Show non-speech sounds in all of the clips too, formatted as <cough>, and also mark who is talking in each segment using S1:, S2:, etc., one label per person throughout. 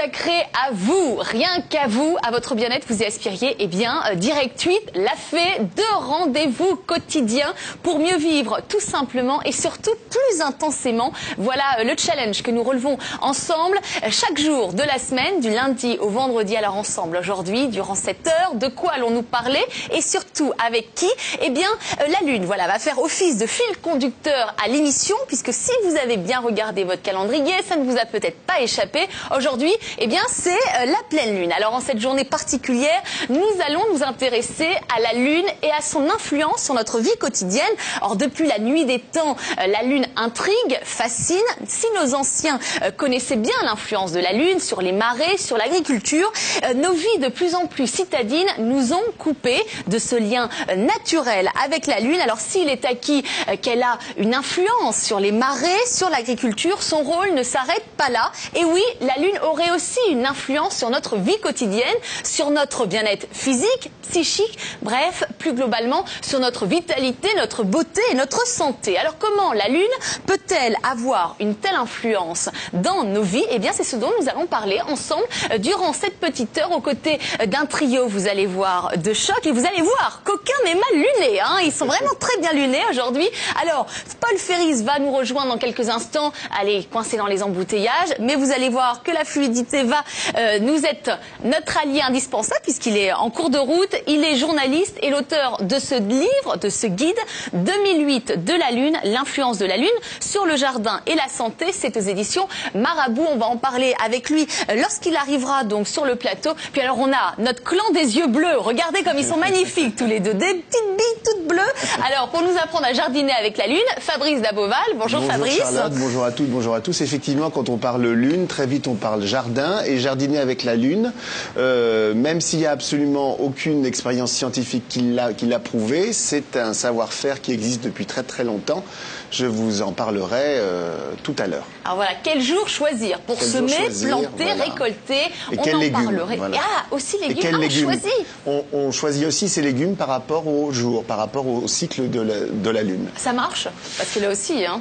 S1: consacré à vous, rien qu'à vous, à votre bien-être, vous y aspiriez, eh bien, euh, Direct 8 l'a fait de rendez-vous quotidiens pour mieux vivre tout simplement et surtout plus intensément. Voilà euh, le challenge que nous relevons ensemble euh, chaque jour de la semaine, du lundi au vendredi. Alors ensemble aujourd'hui, durant cette heure, de quoi allons-nous parler et surtout avec qui? Eh bien, la Lune, voilà, va faire office de fil conducteur à l'émission puisque si vous avez bien regardé votre calendrier, ça ne vous a peut-être pas échappé. Aujourd'hui, eh bien, c'est euh, la pleine lune. Alors, en cette journée particulière, nous allons nous intéresser à la lune et à son influence sur notre vie quotidienne. Or, depuis la nuit des temps, euh, la lune intrigue, fascine. Si nos anciens euh, connaissaient bien l'influence de la lune sur les marées, sur l'agriculture, nos vies de plus en plus citadines nous ont coupé de ce lien naturel avec la lune. Alors, s'il est acquis qu'elle a une influence sur les marées, sur l'agriculture, son rôle ne s'arrête pas là. Et oui, la Lune aurait aussi une influence sur notre vie quotidienne, sur notre bien-être physique, psychique, bref, plus globalement, sur notre vitalité, notre beauté et notre santé. Alors comment la Lune peut-elle avoir une telle influence dans nos vies? Eh bien, c'est ce dont nous allons parler ensemble euh, durant cette petite heure aux côtés euh, d'un trio, vous allez voir, de choc. Et vous allez voir qu'aucun n'est mal luné. Hein Ils sont vraiment très bien lunés aujourd'hui. Alors, Paul Ferris va nous rejoindre dans quelques instants. Allez, coincé dans les embouteillages. Mais vous allez voir que la fluidité va euh, nous être notre allié indispensable puisqu'il est en cours de route. Il est journaliste et l'auteur de ce livre, de ce guide 2008 de la Lune, l'influence de la Lune sur le jardin et la santé. C'est aux éditions Marabout. On va en parler avec lui lorsqu'il arrivera donc sur le plateau. Puis alors on a notre clan des yeux bleus. Regardez comme ils sont magnifiques tous les deux. Des petites billes toutes bleues. Alors pour nous apprendre à jardiner avec la Lune, Fabrice Daboval. Bonjour,
S2: bonjour
S1: Fabrice.
S2: Charlotte, bonjour à toutes, bonjour à tous. Effectivement, quand on parle Lune, très vite on parle jardin et jardiner avec la Lune, euh, même s'il n'y a absolument aucune expérience scientifique qui l'a prouvé, c'est un savoir-faire qui existe depuis très très longtemps. Je vous en parlerai euh, tout à l'heure.
S1: Alors voilà, quel jour choisir pour semer, planter, récolter?
S2: Et on en légumes,
S1: parlerait. Ah, aussi légumes.
S2: Et quels
S1: ah, on
S2: légumes
S1: choisit.
S2: On, on, choisit aussi ces légumes par rapport au jour, par rapport au cycle de la, de la Lune.
S1: Ça marche? Parce que là aussi, hein.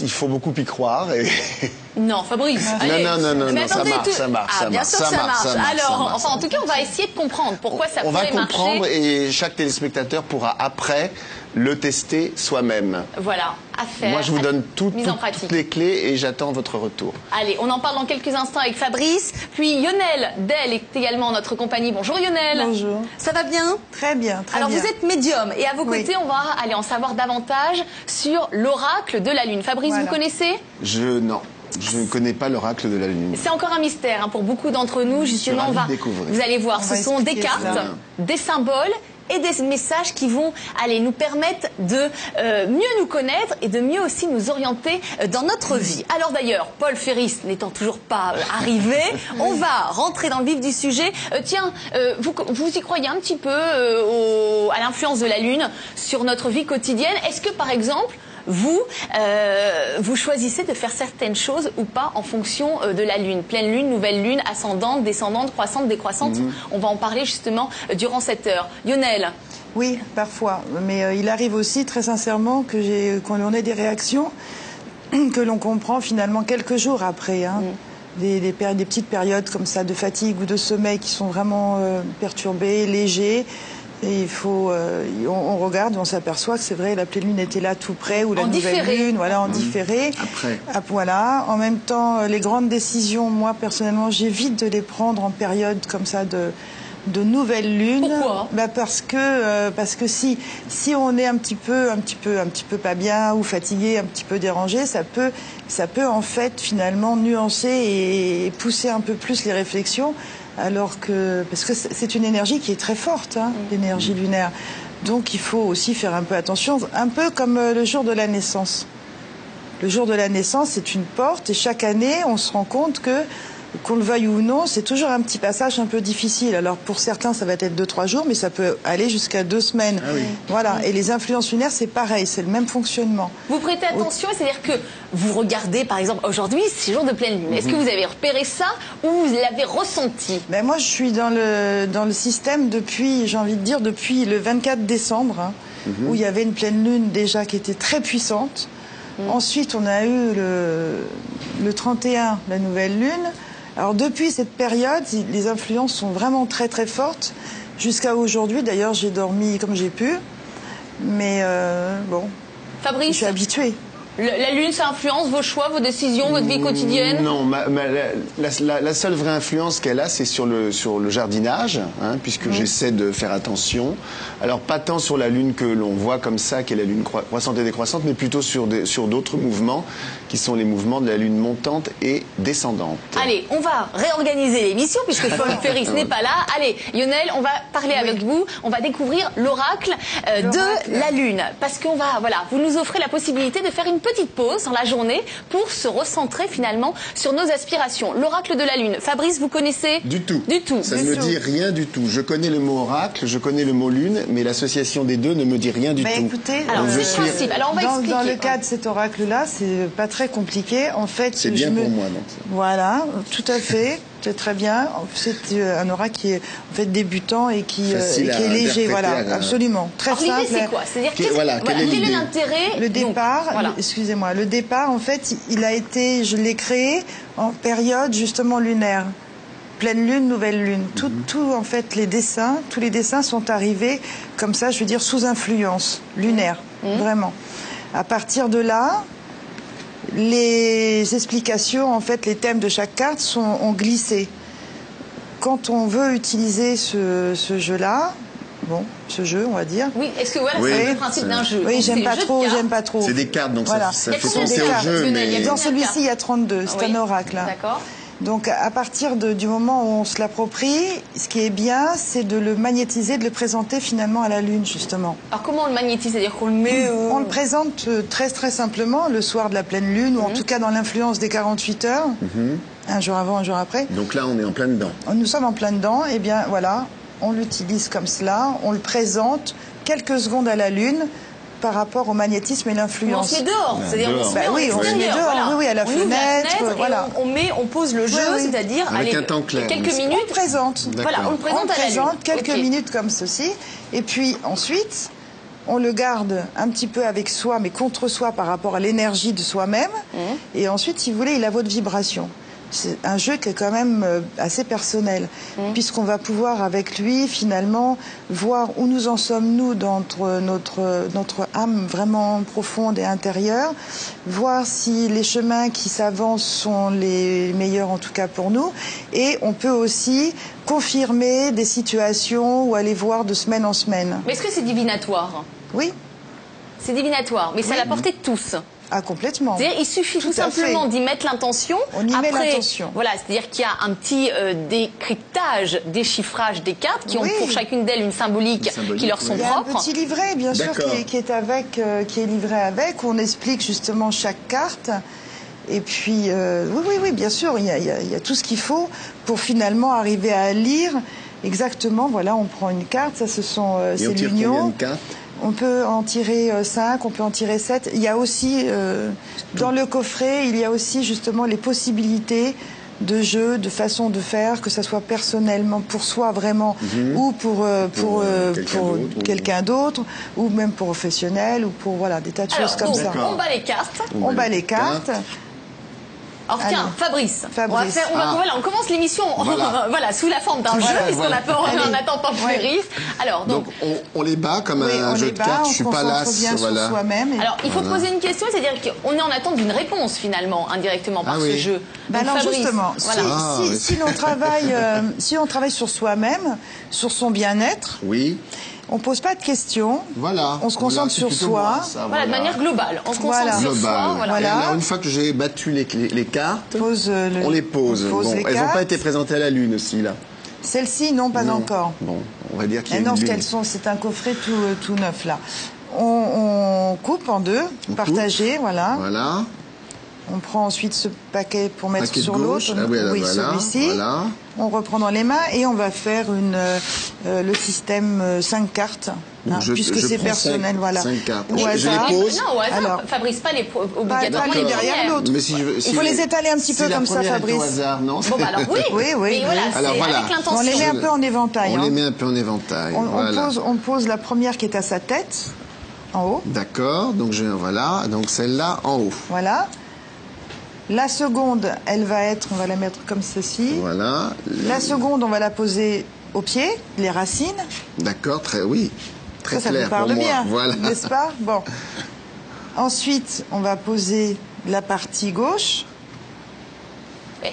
S2: Il faut beaucoup y croire. Et... <laughs>
S1: Non, Fabrice.
S2: Non,
S1: allez.
S2: non, non, non, non, ça marche, ça marche,
S1: Ah,
S2: ça
S1: bien
S2: marche,
S1: sûr
S2: ça
S1: que ça
S2: marche,
S1: marche.
S2: ça marche,
S1: Alors,
S2: ça marche,
S1: enfin, en tout cas, on va essayer de comprendre pourquoi ça
S2: on va
S1: pourrait
S2: comprendre
S1: marcher.
S2: et chaque téléspectateur pourra après le tester soi-même.
S1: Voilà, à faire.
S2: Moi, je vous donne tout- tout- toutes les clés et j'attends votre retour.
S1: Allez, on en parle dans quelques instants avec Fabrice. Puis Lionel Del est également en notre compagnie. Bonjour Lionel.
S3: Bonjour.
S1: Ça va bien?
S3: Très bien, très
S1: Alors
S3: bien.
S1: vous êtes médium et à vos
S3: Oui.
S1: côtés, on va aller en savoir davantage sur l'oracle de la Lune. Fabrice,
S3: Voilà.
S1: vous connaissez?
S2: Je non, je ne connais pas l'oracle de la Lune.
S1: C'est encore un mystère hein, pour beaucoup d'entre nous. Justement, on va,
S2: découvrir.
S1: vous allez voir,
S3: On
S1: ce sont des cartes, des symboles et des messages qui vont aller nous permettre de euh, mieux nous connaître et de mieux aussi nous orienter euh, dans notre vie. Alors d'ailleurs, Paul Ferris n'étant toujours pas euh, arrivé, <laughs> on va rentrer dans le vif du sujet. Euh, tiens, euh, vous, vous y croyez un petit peu euh, au- à l'influence de la Lune sur notre vie quotidienne? Est-ce que par exemple, vous, euh, vous choisissez de faire certaines choses ou pas en fonction euh, de la lune. Pleine lune, nouvelle lune, ascendante, descendante, croissante, décroissante. On va en parler justement euh, durant cette heure. Lionel,
S3: Oui, parfois. Mais euh, il arrive aussi, très sincèrement, que j'ai, qu'on ait des réactions <clears throat> que l'on comprend finalement quelques jours après. hein. Des, des péri- des petites périodes comme ça de fatigue ou de sommeil qui sont vraiment euh, perturbées, légers. Et il faut, euh, on, on regarde, on s'aperçoit que c'est vrai, la pleine lune était là tout près, ou la
S1: En
S3: nouvelle
S1: différé.
S3: lune, voilà, en différé.
S2: Après.
S3: Ah, voilà. En même temps, euh, les grandes décisions, moi personnellement, j'évite de les prendre en période comme ça de de nouvelle lune.
S1: Pourquoi?
S3: Bah parce que euh, parce que si si on est un petit peu un petit peu un petit peu pas bien ou fatigué, un petit peu dérangé, ça peut ça peut en fait finalement nuancer et, pousser un peu plus les réflexions. Alors que parce que c'est une énergie qui est très forte, hein, l'énergie lunaire. Donc il faut aussi faire un peu attention, un peu comme euh, le jour de la naissance. Le jour de la naissance, c'est une porte et chaque année, on se rend compte que, qu'on le veuille ou non, c'est toujours un petit passage un peu difficile. Alors pour certains, ça va être deux, trois jours, mais ça peut aller jusqu'à deux semaines.
S2: Ah oui.
S3: Voilà. Et les influences lunaires, c'est pareil, c'est le même fonctionnement.
S1: vous prêtez attention, c'est-à-dire que vous regardez, par exemple, aujourd'hui, c'est jour de pleine lune.
S3: Mhm.
S1: Est-ce que vous avez repéré ça ou vous l'avez ressenti?
S3: Ben moi, je suis dans le, dans le système depuis, j'ai envie de dire, depuis le 24 décembre, hein, où il y avait une pleine lune déjà qui était très puissante. Ensuite, on a eu le, le 31, la nouvelle lune. Alors depuis cette période, les influences sont vraiment très très fortes. Jusqu'à aujourd'hui, d'ailleurs, j'ai dormi comme j'ai pu. Mais euh, bon, je
S1: Fabrice,
S3: suis habituée.
S1: le- la lune, ça influence vos choix, vos décisions, votre vie quotidienne?
S2: Non, ma- ma- la, la- la seule vraie influence qu'elle a, c'est sur le, sur le jardinage, hein, puisque j'essaie de faire attention. Alors, pas tant sur la lune que l'on voit comme ça, qui est la lune croi- croissante et décroissante, mais plutôt sur des- sur d'autres mouvements, qui sont les mouvements de la lune montante et descendante.
S1: Allez, on va réorganiser l'émission puisque <laughs> Paul Ferris n'est pas là. Allez, Lionel, on va parler avec vous. On va découvrir l'oracle euh,
S3: L'oracle.
S1: de la Lune. Parce qu'on va, voilà, vous nous offrez la possibilité de faire une petite pause dans la journée pour se recentrer finalement sur nos aspirations. L'oracle de la Lune. Fabrice, vous connaissez
S2: Du tout.
S1: Du tout.
S2: Ça ne me dit rien du tout. Je connais le mot oracle, je connais le mot lune, mais l'association des deux ne me dit rien du
S3: Bah,
S2: tout.
S3: écoutez,
S1: Alors,
S2: je
S1: le
S2: suis-
S1: principe. Alors, on va
S3: dans,
S1: expliquer.
S3: dans le cas de cet oracle-là, c'est pas très compliqué. En fait,
S2: C'est bien
S3: me-
S2: pour moi, donc.
S3: Voilà, tout à fait. <laughs> C'est très bien. C'est euh, un oracle qui est en fait débutant et qui, euh, et qui est léger. Voilà,
S2: à-
S3: absolument. Très
S1: Alors,
S3: simple.
S1: c'est quoi? C'est-à-dire,
S2: Quel-
S1: qu'est-ce-
S2: voilà, est
S1: quel est l'intérêt
S3: Le départ,
S1: voilà.
S3: le- excusez-moi, le départ, en fait, il a été, je l'ai créé en période justement lunaire. Pleine lune, nouvelle lune. Tout,
S2: Mhm.
S3: tout, en fait, les dessins, tous les dessins sont arrivés comme ça, je veux dire, sous influence lunaire,
S1: Mhm.
S3: vraiment. À partir de là, les explications, en fait, les thèmes de chaque carte sont, ont glissé. Quand on veut utiliser ce, ce jeu-là, bon, ce jeu, on va dire,
S1: Oui, est-ce que voilà,
S2: Oui,
S1: c'est le principe d'un jeu
S3: oui, j'aime pas trop, j'aime pas trop.
S2: C'est des cartes, donc
S3: Voilà.
S2: ça, ça fait penser au jeu, mais...
S3: Dans celui-ci, il y a 32. C'est
S1: Oui.
S3: un oracle. hein.
S1: D'accord.
S3: Donc, à partir de- du moment où on se l'approprie, ce qui est bien, c'est de le magnétiser, de le présenter finalement à la Lune, justement.
S1: Alors, comment on le magnétise? C'est-à-dire qu'on le met. euh,
S3: On le présente euh, très très simplement le soir de la pleine Lune, ou
S1: Mhm.
S3: en tout cas dans l'influence des 48 heures, un jour avant, un jour après.
S2: Donc là, on est en plein dedans.
S3: Nous sommes en plein dedans, et bien voilà, on l'utilise comme cela, on le présente quelques secondes à la Lune par rapport au magnétisme et
S1: Mais on
S3: l'influence.
S1: se met dehors, c'est-à-dire on
S2: dehors.
S1: se
S3: Bah
S1: met en
S3: oui, on se met dehors,
S1: voilà.
S3: oui, oui, à la
S1: on ouvre la
S3: fenêtre, voilà.
S1: on, on met, on pose le jeu,
S3: Oui, oui.
S1: c'est-à-dire
S2: Avec
S1: allez,
S2: un temps clair,
S1: quelques minutes.
S3: On le présente.
S1: Voilà, on le présente
S3: on
S1: à
S3: présente quelques minutes comme ceci, et puis ensuite, on le garde un petit peu avec soi, mais contre soi par rapport à l'énergie de soi-même.
S1: Mmh.
S3: Et ensuite, si vous voulez, il a votre vibration. C'est un jeu qui est quand même euh, assez personnel,
S1: Mmh.
S3: puisqu'on va pouvoir avec lui finalement voir où nous en sommes nous dans notre, notre, notre âme vraiment profonde et intérieure, voir si les chemins qui s'avancent sont les meilleurs en tout cas pour nous, et on peut aussi confirmer des situations ou aller voir de semaine en semaine.
S1: Mais est-ce que c'est divinatoire?
S3: Oui,
S1: C'est divinatoire, mais c'est à la portée de tous.
S3: Ah complètement.
S1: C'est-à-dire, il suffit tout, simplement d'y mettre l'intention.
S3: On y met l'intention.
S1: Voilà, c'est-à-dire qu'il y a un petit euh, décryptage, déchiffrage des cartes qui
S3: Oui.
S1: ont pour chacune d'elles une symbolique,
S2: Une symbolique,
S1: qui leur
S2: oui.
S1: sont
S3: Il y a
S1: propres.
S3: un petit livret, bien sûr,
S2: D'accord.
S3: qui est, qui est avec, euh, qui est livré avec, où on explique justement chaque carte. Et puis, euh, oui, oui, oui, bien sûr, il y a, il y a- il y a tout ce qu'il faut pour finalement arriver à lire exactement. Voilà, on prend une carte, ça, ce sont, euh,
S2: Et on
S3: c'est l'union. On peut en tirer 5, on peut en tirer 7. Il y a aussi, euh, dans le coffret, il y a aussi justement les possibilités de jeu, de façon de faire, que ça soit personnellement pour soi vraiment, ou pour, euh, pour,
S2: Pour, euh,
S3: euh,
S2: quelqu'un
S3: pour
S2: d'autre, ou-
S3: quelqu'un d'autre, ou même pour professionnel, ou pour voilà, des tas de
S1: Alors,
S3: choses comme ça.
S1: on bat les cartes.
S3: On bat les cartes.
S1: Alors tiens,
S3: Allez.
S1: Fabrice, on va faire, on, va,
S2: Ah.
S1: voilà, on commence l'émission
S2: Voilà. <laughs>
S1: voilà, sous la forme d'un jeu, puisqu'on
S2: voilà.
S1: a peur, on
S3: Allez.
S1: attend pas
S3: Ouais.
S1: Ferris. Alors, donc,
S2: Donc, on, on les bat comme
S3: Oui,
S2: un
S3: on
S2: jeu de cartes.
S3: on
S2: Je suis
S3: se
S2: pas
S3: concentre
S2: las.
S3: bien
S2: voilà.
S3: sur soi-même. et-
S1: alors, il faut poser une question, c'est-à-dire qu'on est en attente d'une réponse finalement, indirectement par
S2: Ah
S1: ce
S2: oui.
S1: jeu. Donc,
S3: alors
S1: Fabrice,
S3: justement,
S1: voilà.
S3: si,
S2: Ah,
S3: si-
S2: oui.
S3: si l'on travaille, euh, si on travaille sur soi-même, sur son bien-être,
S2: Oui,
S3: on pose pas de questions.
S2: voilà.
S3: On se concentre sur soi.
S2: moi, ça,
S1: Voilà, de manière globale. On se concentre
S3: Voilà.
S1: sur
S2: Global.
S1: soi. Voilà.
S3: Voilà.
S2: Et alors, une fois que j'ai battu les, les- les cartes,
S3: Pose, euh, le-
S2: on les pose.
S3: on pose
S2: bon,
S3: les
S2: elles n'ont pas été présentées à la lune aussi là.
S3: Celles-ci, non, pas
S2: Non.
S3: encore.
S2: Bon, on va dire qu'il y a
S3: Mais non,
S2: une
S3: ce
S2: lune.
S3: qu'elles sont, c'est un coffret tout, euh, tout neuf là. On, on coupe en deux,
S2: On
S3: partagé, voilà.
S2: Voilà.
S3: On prend ensuite ce paquet pour mettre
S2: Paquet
S3: sur l'autre.
S2: Ah oui, voilà,
S3: celui-ci.
S2: voilà.
S3: On reprend dans les mains et on va faire une, euh, euh, le système 5 cartes,
S2: Donc,
S3: hein,
S2: je-
S3: puisque c'est personnel,
S2: cinq-
S3: voilà.
S2: cinq cartes.
S3: Au
S2: Je- je les
S3: hasard.
S2: pose.
S1: Non, au hasard,
S3: Alors,
S1: Fabrice, pas les obligatoirement
S3: pas les
S1: les
S3: derrière l'autre.
S2: Si si
S3: Il faut les étaler un petit
S2: si
S3: peu comme ça, Fabrice.
S2: Au hasard, non
S1: Bon, bah alors oui,
S3: Oui, oui,
S1: mais
S3: oui.
S1: voilà,
S2: Alors, voilà.
S1: avec
S3: On
S1: l'intention.
S3: les met un peu en éventail.
S2: On
S3: hein.
S2: les met un peu en éventail.
S3: On, on
S2: voilà.
S3: pose, on pose la première qui est à sa tête, en haut,
S2: D'accord. Donc je voilà. Donc celle-là en haut.
S3: voilà. La seconde, elle va être, on va la mettre comme ceci.
S2: Voilà.
S3: La seconde, on va la poser au pied, les racines.
S2: D'accord, très oui. Très
S3: ça, ça
S2: clair
S3: vous parle
S2: pour moi.
S3: bien,
S2: Voilà.
S3: n'est-ce pas? Bon. Ensuite, on va poser la partie gauche.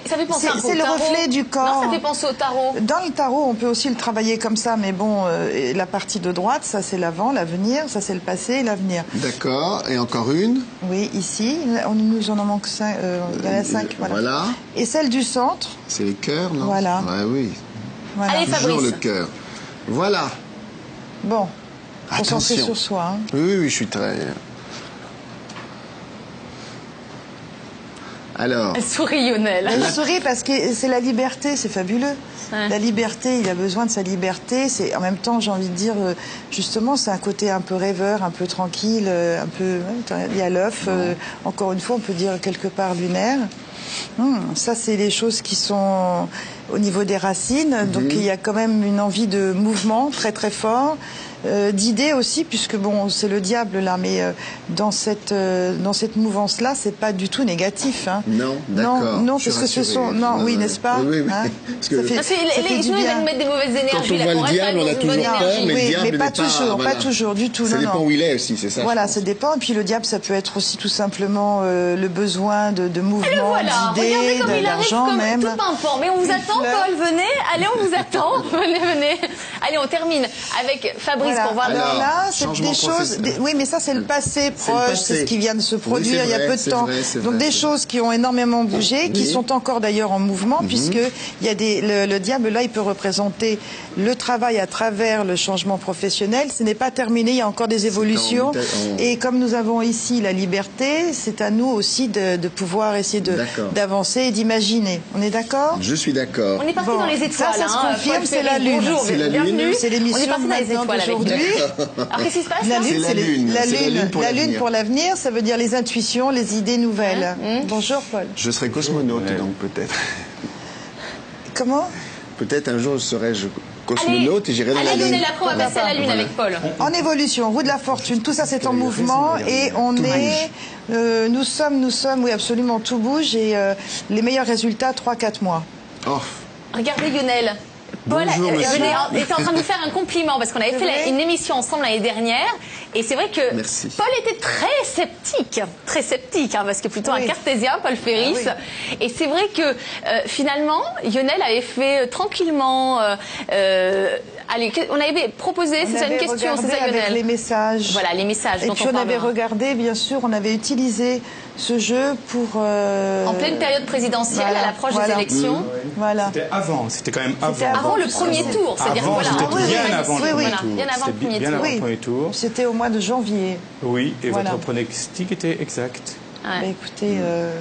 S1: Ça fait penser
S3: C'est- le reflet du corps.
S1: Non, ça fait penser au tarot.
S3: Dans le tarot, on peut aussi le travailler comme ça, mais bon, euh, la partie de droite, ça c'est l'avant, l'avenir, ça c'est le passé et l'avenir.
S2: D'accord. Et encore une.
S3: Oui, ici, on nous en manque cinq, euh, il y en a cinq, voilà.
S2: Voilà.
S3: Et celle du centre,
S2: C'est les cœurs, non?
S3: Voilà.
S2: Ouais, oui.
S3: voilà.
S1: Allez,
S2: Toujours
S1: Fabrice.
S2: le cœur. Voilà.
S3: Bon, concentré
S2: Attention.
S3: sur soi. hein.
S2: Oui, oui, oui, je suis très. Alors,
S1: Elle sourit, Lionel.
S3: Elle sourit parce que c'est la liberté, c'est fabuleux.
S1: Ouais.
S3: La liberté, il a besoin de sa liberté. C'est en même temps, j'ai envie de dire, euh, justement, c'est un côté un peu rêveur, un peu tranquille, euh, un peu. Il y a l'œuf. euh, encore une fois, on peut dire quelque part lunaire. Hum, ça, c'est les choses qui sont au niveau des racines. Donc, il y a quand même une envie de mouvement très très fort. Euh, d'idées aussi, puisque bon, c'est le diable là, mais euh, dans cette euh, dans cette mouvance là, c'est pas du tout négatif. Hein.
S2: Non, d'accord.
S3: Non, non, parce que ce sont non, oui,
S2: ouais.
S3: n'est-ce pas
S2: Oui, oui,
S3: Hein <laughs>
S2: parce que-
S3: Ça fait-
S1: Parce que
S3: ça
S1: les-
S3: fait
S1: les-
S3: du
S1: sinon, il va
S3: bien.
S1: nous mettre des mauvaises énergies.
S2: quand on voit le diable, on a toujours peur, mais
S3: Oui,
S2: le diable
S3: mais pas
S2: pas-
S3: toujours,
S2: voilà.
S3: pas toujours du tout.
S2: Ça
S3: non,
S2: dépend
S3: non.
S2: où il est aussi, c'est ça.
S3: Voilà, ça dépend. Et puis le diable, ça peut être aussi tout simplement euh, le besoin de, de mouvement,
S1: Voilà, regardez
S3: d'idées,
S1: comme
S3: de-
S1: il arrive
S3: d'argent même.
S1: tout pimpant. Mais on vous attend. Paul, venez. Allez, on vous attend. <laughs> venez, venez. Allez, on termine avec Fabrice
S3: Voilà.
S1: pour voir
S3: Alors là, c'est des choses. des- oui, mais ça, c'est le passé proche, c'est ce qui vient de se
S2: Oui,
S3: produire il y a peu de temps.
S2: vrai,
S3: Donc
S2: vrai,
S3: des choses qui ont énormément bougé, qui
S2: Oui. Mhm.
S3: sont encore d'ailleurs en mouvement, puisque il y a des le, le diable là, il peut représenter le travail à travers le changement professionnel. Ce n'est pas terminé, il y a encore des évolutions. Et comme nous avons ici la liberté, c'est à nous aussi de, de pouvoir essayer d'avancer et d'imaginer. On est d'accord?
S2: Je suis d'accord.
S1: On est parti
S3: Bon,
S1: dans les
S3: ça,
S1: étoiles.
S3: ça se
S1: hein,
S3: confirme, c'est la. Lune.
S1: Bonjour,
S2: C'est la. Lune.
S3: C'est l'émission
S1: On est parti dans les étoiles avec Alors, <laughs> qu'est-ce qui se passe
S3: La lune,
S2: C'est la lune,
S3: la
S2: la pour
S3: la
S2: l'avenir.
S3: lune pour l'avenir, ça veut dire les intuitions, les idées nouvelles.
S1: Hein
S3: Bonjour Paul.
S2: Je serai cosmonaute, donc peut-être. <laughs>
S3: Comment
S2: Peut-être un jour serai-je cosmonaute et j'irai dans la
S1: Allez,
S2: lune.
S1: On va passer à la lune
S2: Voilà.
S1: avec Paul.
S3: En évolution, roue de la fortune, tout ça c'est en mouvement et on
S2: Tout
S3: est, euh, nous sommes, nous sommes, oui absolument, tout bouge et euh, les meilleurs résultats 3-4 mois.
S2: Oh,
S1: Regardez Lionel.
S2: Bonjour,
S1: euh,
S2: monsieur.
S1: en- était en train de nous faire un compliment parce qu'on avait fait la- une émission ensemble l'année dernière et c'est vrai que
S2: Merci.
S1: Paul était très sceptique, très sceptique hein, parce que plutôt
S3: Oui.
S1: un cartésien, Paul Ferris.
S3: Ah
S1: Et c'est vrai que euh, finalement Lionel avait fait euh, tranquillement. euh, euh, allez, on avait proposé, c'est ça une question, c'est ça
S3: avec
S1: Lionel.
S3: les messages.
S1: Voilà les messages
S3: Et
S1: dont
S3: puis
S1: on
S3: on avait regardé, bien sûr, on avait utilisé ce jeu pour. euh,
S1: En pleine période présidentielle,
S3: voilà,
S1: à l'approche
S3: voilà.
S1: des élections.
S3: Voilà.
S4: C'était avant, c'était quand même avant.
S3: C'était
S1: Avant le premier tour, c'est-à-dire
S4: Avant,
S1: voilà,
S4: bien
S3: oui,
S4: avant
S3: oui,
S4: le premier tour.
S1: bien avant le premier
S4: bien
S1: tour.
S4: avant
S3: Oui.
S4: le premier tour.
S3: C'était au mois de janvier.
S4: Oui, et
S3: Voilà.
S4: votre pronostic était exact.
S1: Ouais.
S3: Bah, écoutez, euh,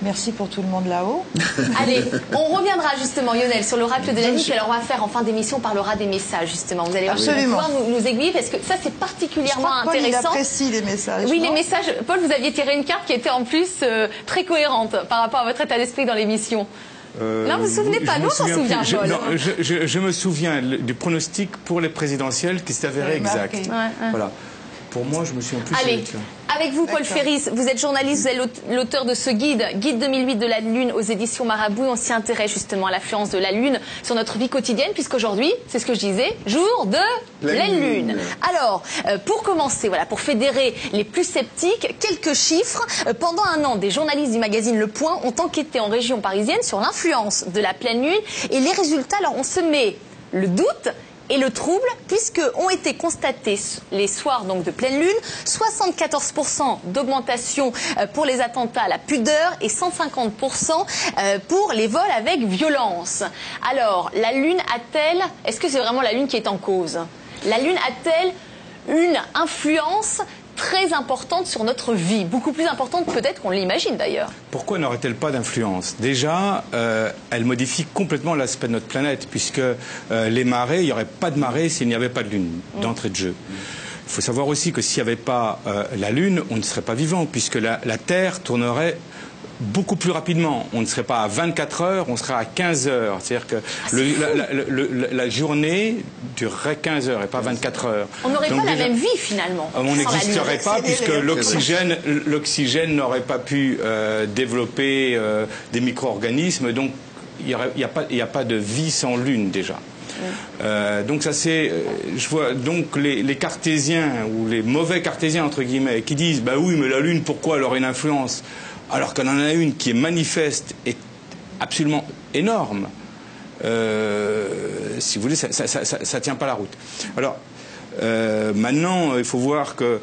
S3: merci pour tout le monde là-haut. <laughs>
S1: Allez, on reviendra justement, Lionel, sur l'oracle de la nuit. Alors, on va faire en fin d'émission, on parlera des messages, justement. Vous allez
S3: Absolument.
S1: pouvoir nous, nous aiguiller parce que ça, c'est
S3: Je
S1: particulièrement
S3: crois que Paul, il
S1: intéressant.
S3: apprécie les messages.
S1: Oui,
S3: non
S1: les messages. Paul, vous aviez tiré une carte qui était en plus euh, très cohérente par rapport à votre état d'esprit dans l'émission.
S4: Euh,
S1: Non, vous vous souvenez pas,
S4: je
S1: nous,
S4: me
S1: on s'en
S4: souviens
S1: souvient.
S4: Je,
S1: Paul.
S4: non, je, je- je me souviens le- du pronostic pour les présidentielles qui s'est avéré exact.
S3: marqué.
S1: Ouais, ouais.
S4: Voilà. Pour moi, je me souviens plus.
S1: Allez, avec vous, Paul. Ferris, vous êtes journaliste, vous êtes l'aute- l'auteur de ce guide, Guide 2008 de la Lune aux éditions Marabout. On s'y intéresse justement à l'influence de la Lune sur notre vie quotidienne, puisqu'aujourd'hui, c'est ce que je disais, jour de
S2: Pleine
S1: lune.
S2: lune.
S1: Alors, euh, pour commencer, voilà, pour fédérer les plus sceptiques, quelques chiffres. Euh, pendant un an, des journalistes du magazine Le Point ont enquêté en région parisienne sur l'influence de la pleine lune et les résultats, alors on se met le doute et le trouble, puisque ont été constatés les soirs de pleine lune 74% d'augmentation euh, pour les attentats à la pudeur et 150% euh, pour les vols avec violence. Alors, la lune a-t-elle, est-ce que c'est vraiment la lune qui est en cause? La lune a-t-elle une influence très importante sur notre vie, beaucoup plus importante peut-être qu'on l'imagine d'ailleurs.
S4: Pourquoi n'aurait-elle pas d'influence? Déjà, euh, elle modifie complètement l'aspect de notre planète, puisque euh, les marées, il n'y aurait pas de marée s'il n'y avait pas de Lune, d'entrée de jeu. Il faut savoir aussi que s'il n'y avait pas euh, la Lune, on ne serait pas vivant, puisque la, la Terre tournerait beaucoup plus rapidement. On ne serait pas à 24 heures, on serait à 15 heures. C'est-à-dire que le- la, la- le- le- la journée durerait 15 heures et pas 24 heures.
S1: On n'aurait pas la même vie finalement.
S4: on
S1: la Lune.
S4: n'existerait pas puisque l'oxygène, l'oxygène n'aurait pas pu euh, développer euh, des micro-organismes, donc il n'y a, pas- a de vie sans lune déjà. Euh, donc ça c'est, euh, je vois donc les, les cartésiens ou les mauvais cartésiens entre guillemets qui disent bah oui mais la lune pourquoi elle aurait une influence? Alors qu'on en a une qui est manifeste et absolument énorme. Euh, si vous voulez, ça, ça tient pas la route. Alors, euh, maintenant, il faut voir que euh,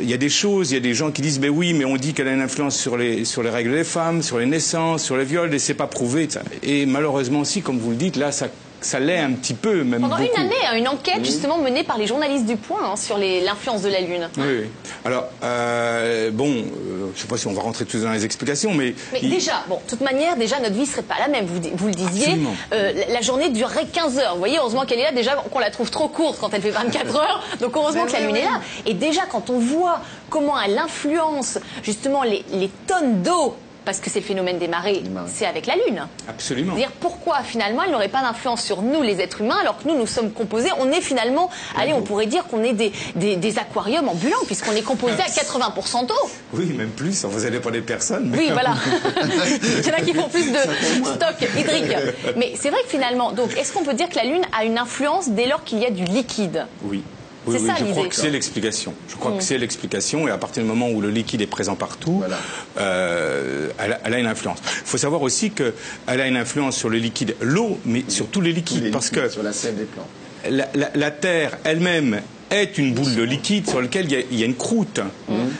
S4: il y a des choses, il y a des gens qui disent, mais oui, mais on dit qu'elle a une influence sur les, sur les règles des femmes, sur les naissances, sur les viols, et c'est pas prouvé. Et malheureusement aussi, comme vous le dites, là, ça, ça l'est un petit peu, même
S1: Pendant
S4: beaucoup.
S1: une année, hein, une enquête justement menée par les journalistes du Point hein, sur l'influence de la Lune.
S4: Oui, oui. Alors, euh, bon, euh, je sais pas si on va rentrer tous dans les explications, mais...
S1: Mais
S4: il-
S1: déjà, bon, de toute manière, déjà, notre vie serait pas la même. Vous, le disiez,
S4: Absolument.
S1: euh, la- la journée durerait 15 heures. Vous voyez, heureusement qu'elle est là. Déjà, qu'on la trouve trop courte quand elle fait 24 <laughs> heures. Donc, heureusement que la Lune
S3: oui.
S1: est là. Et déjà, quand on voit comment elle influence justement les, les tonnes d'eau, parce que c'est le phénomène des marées,
S2: marées.
S1: c'est avec la Lune.
S4: Absolument.
S1: C'est-à-dire pourquoi finalement elle n'aurait pas d'influence sur nous les êtres humains alors que nous nous sommes composés, on est finalement, allez on pourrait dire qu'on est des, des, des aquariums ambulants puisqu'on est composé à 80% d'eau.
S4: Oui, même plus, vous allez pas des personnes. mais-
S1: Oui voilà. <laughs> Il y en a qui font plus de stock hydrique. <laughs> Mais c'est vrai que finalement, donc est-ce qu'on peut dire que la Lune a une influence dès lors qu'il y a du liquide?
S4: Oui. Oui,
S1: C'est
S4: oui,
S1: ça,
S4: je crois que c'est l'explication. Je crois que c'est l'explication, et à partir du moment où le liquide est présent partout,
S2: Voilà.
S4: euh, elle, a, elle a une influence. Il faut savoir aussi qu'elle a une influence sur le liquide, l'eau, mais sur tous les liquides,
S2: Les
S4: parce
S2: liquides
S4: que
S2: sur la sève des plantes.
S4: la, la- la Terre elle-même est une boule de liquide sur laquelle il y a, il y a une croûte.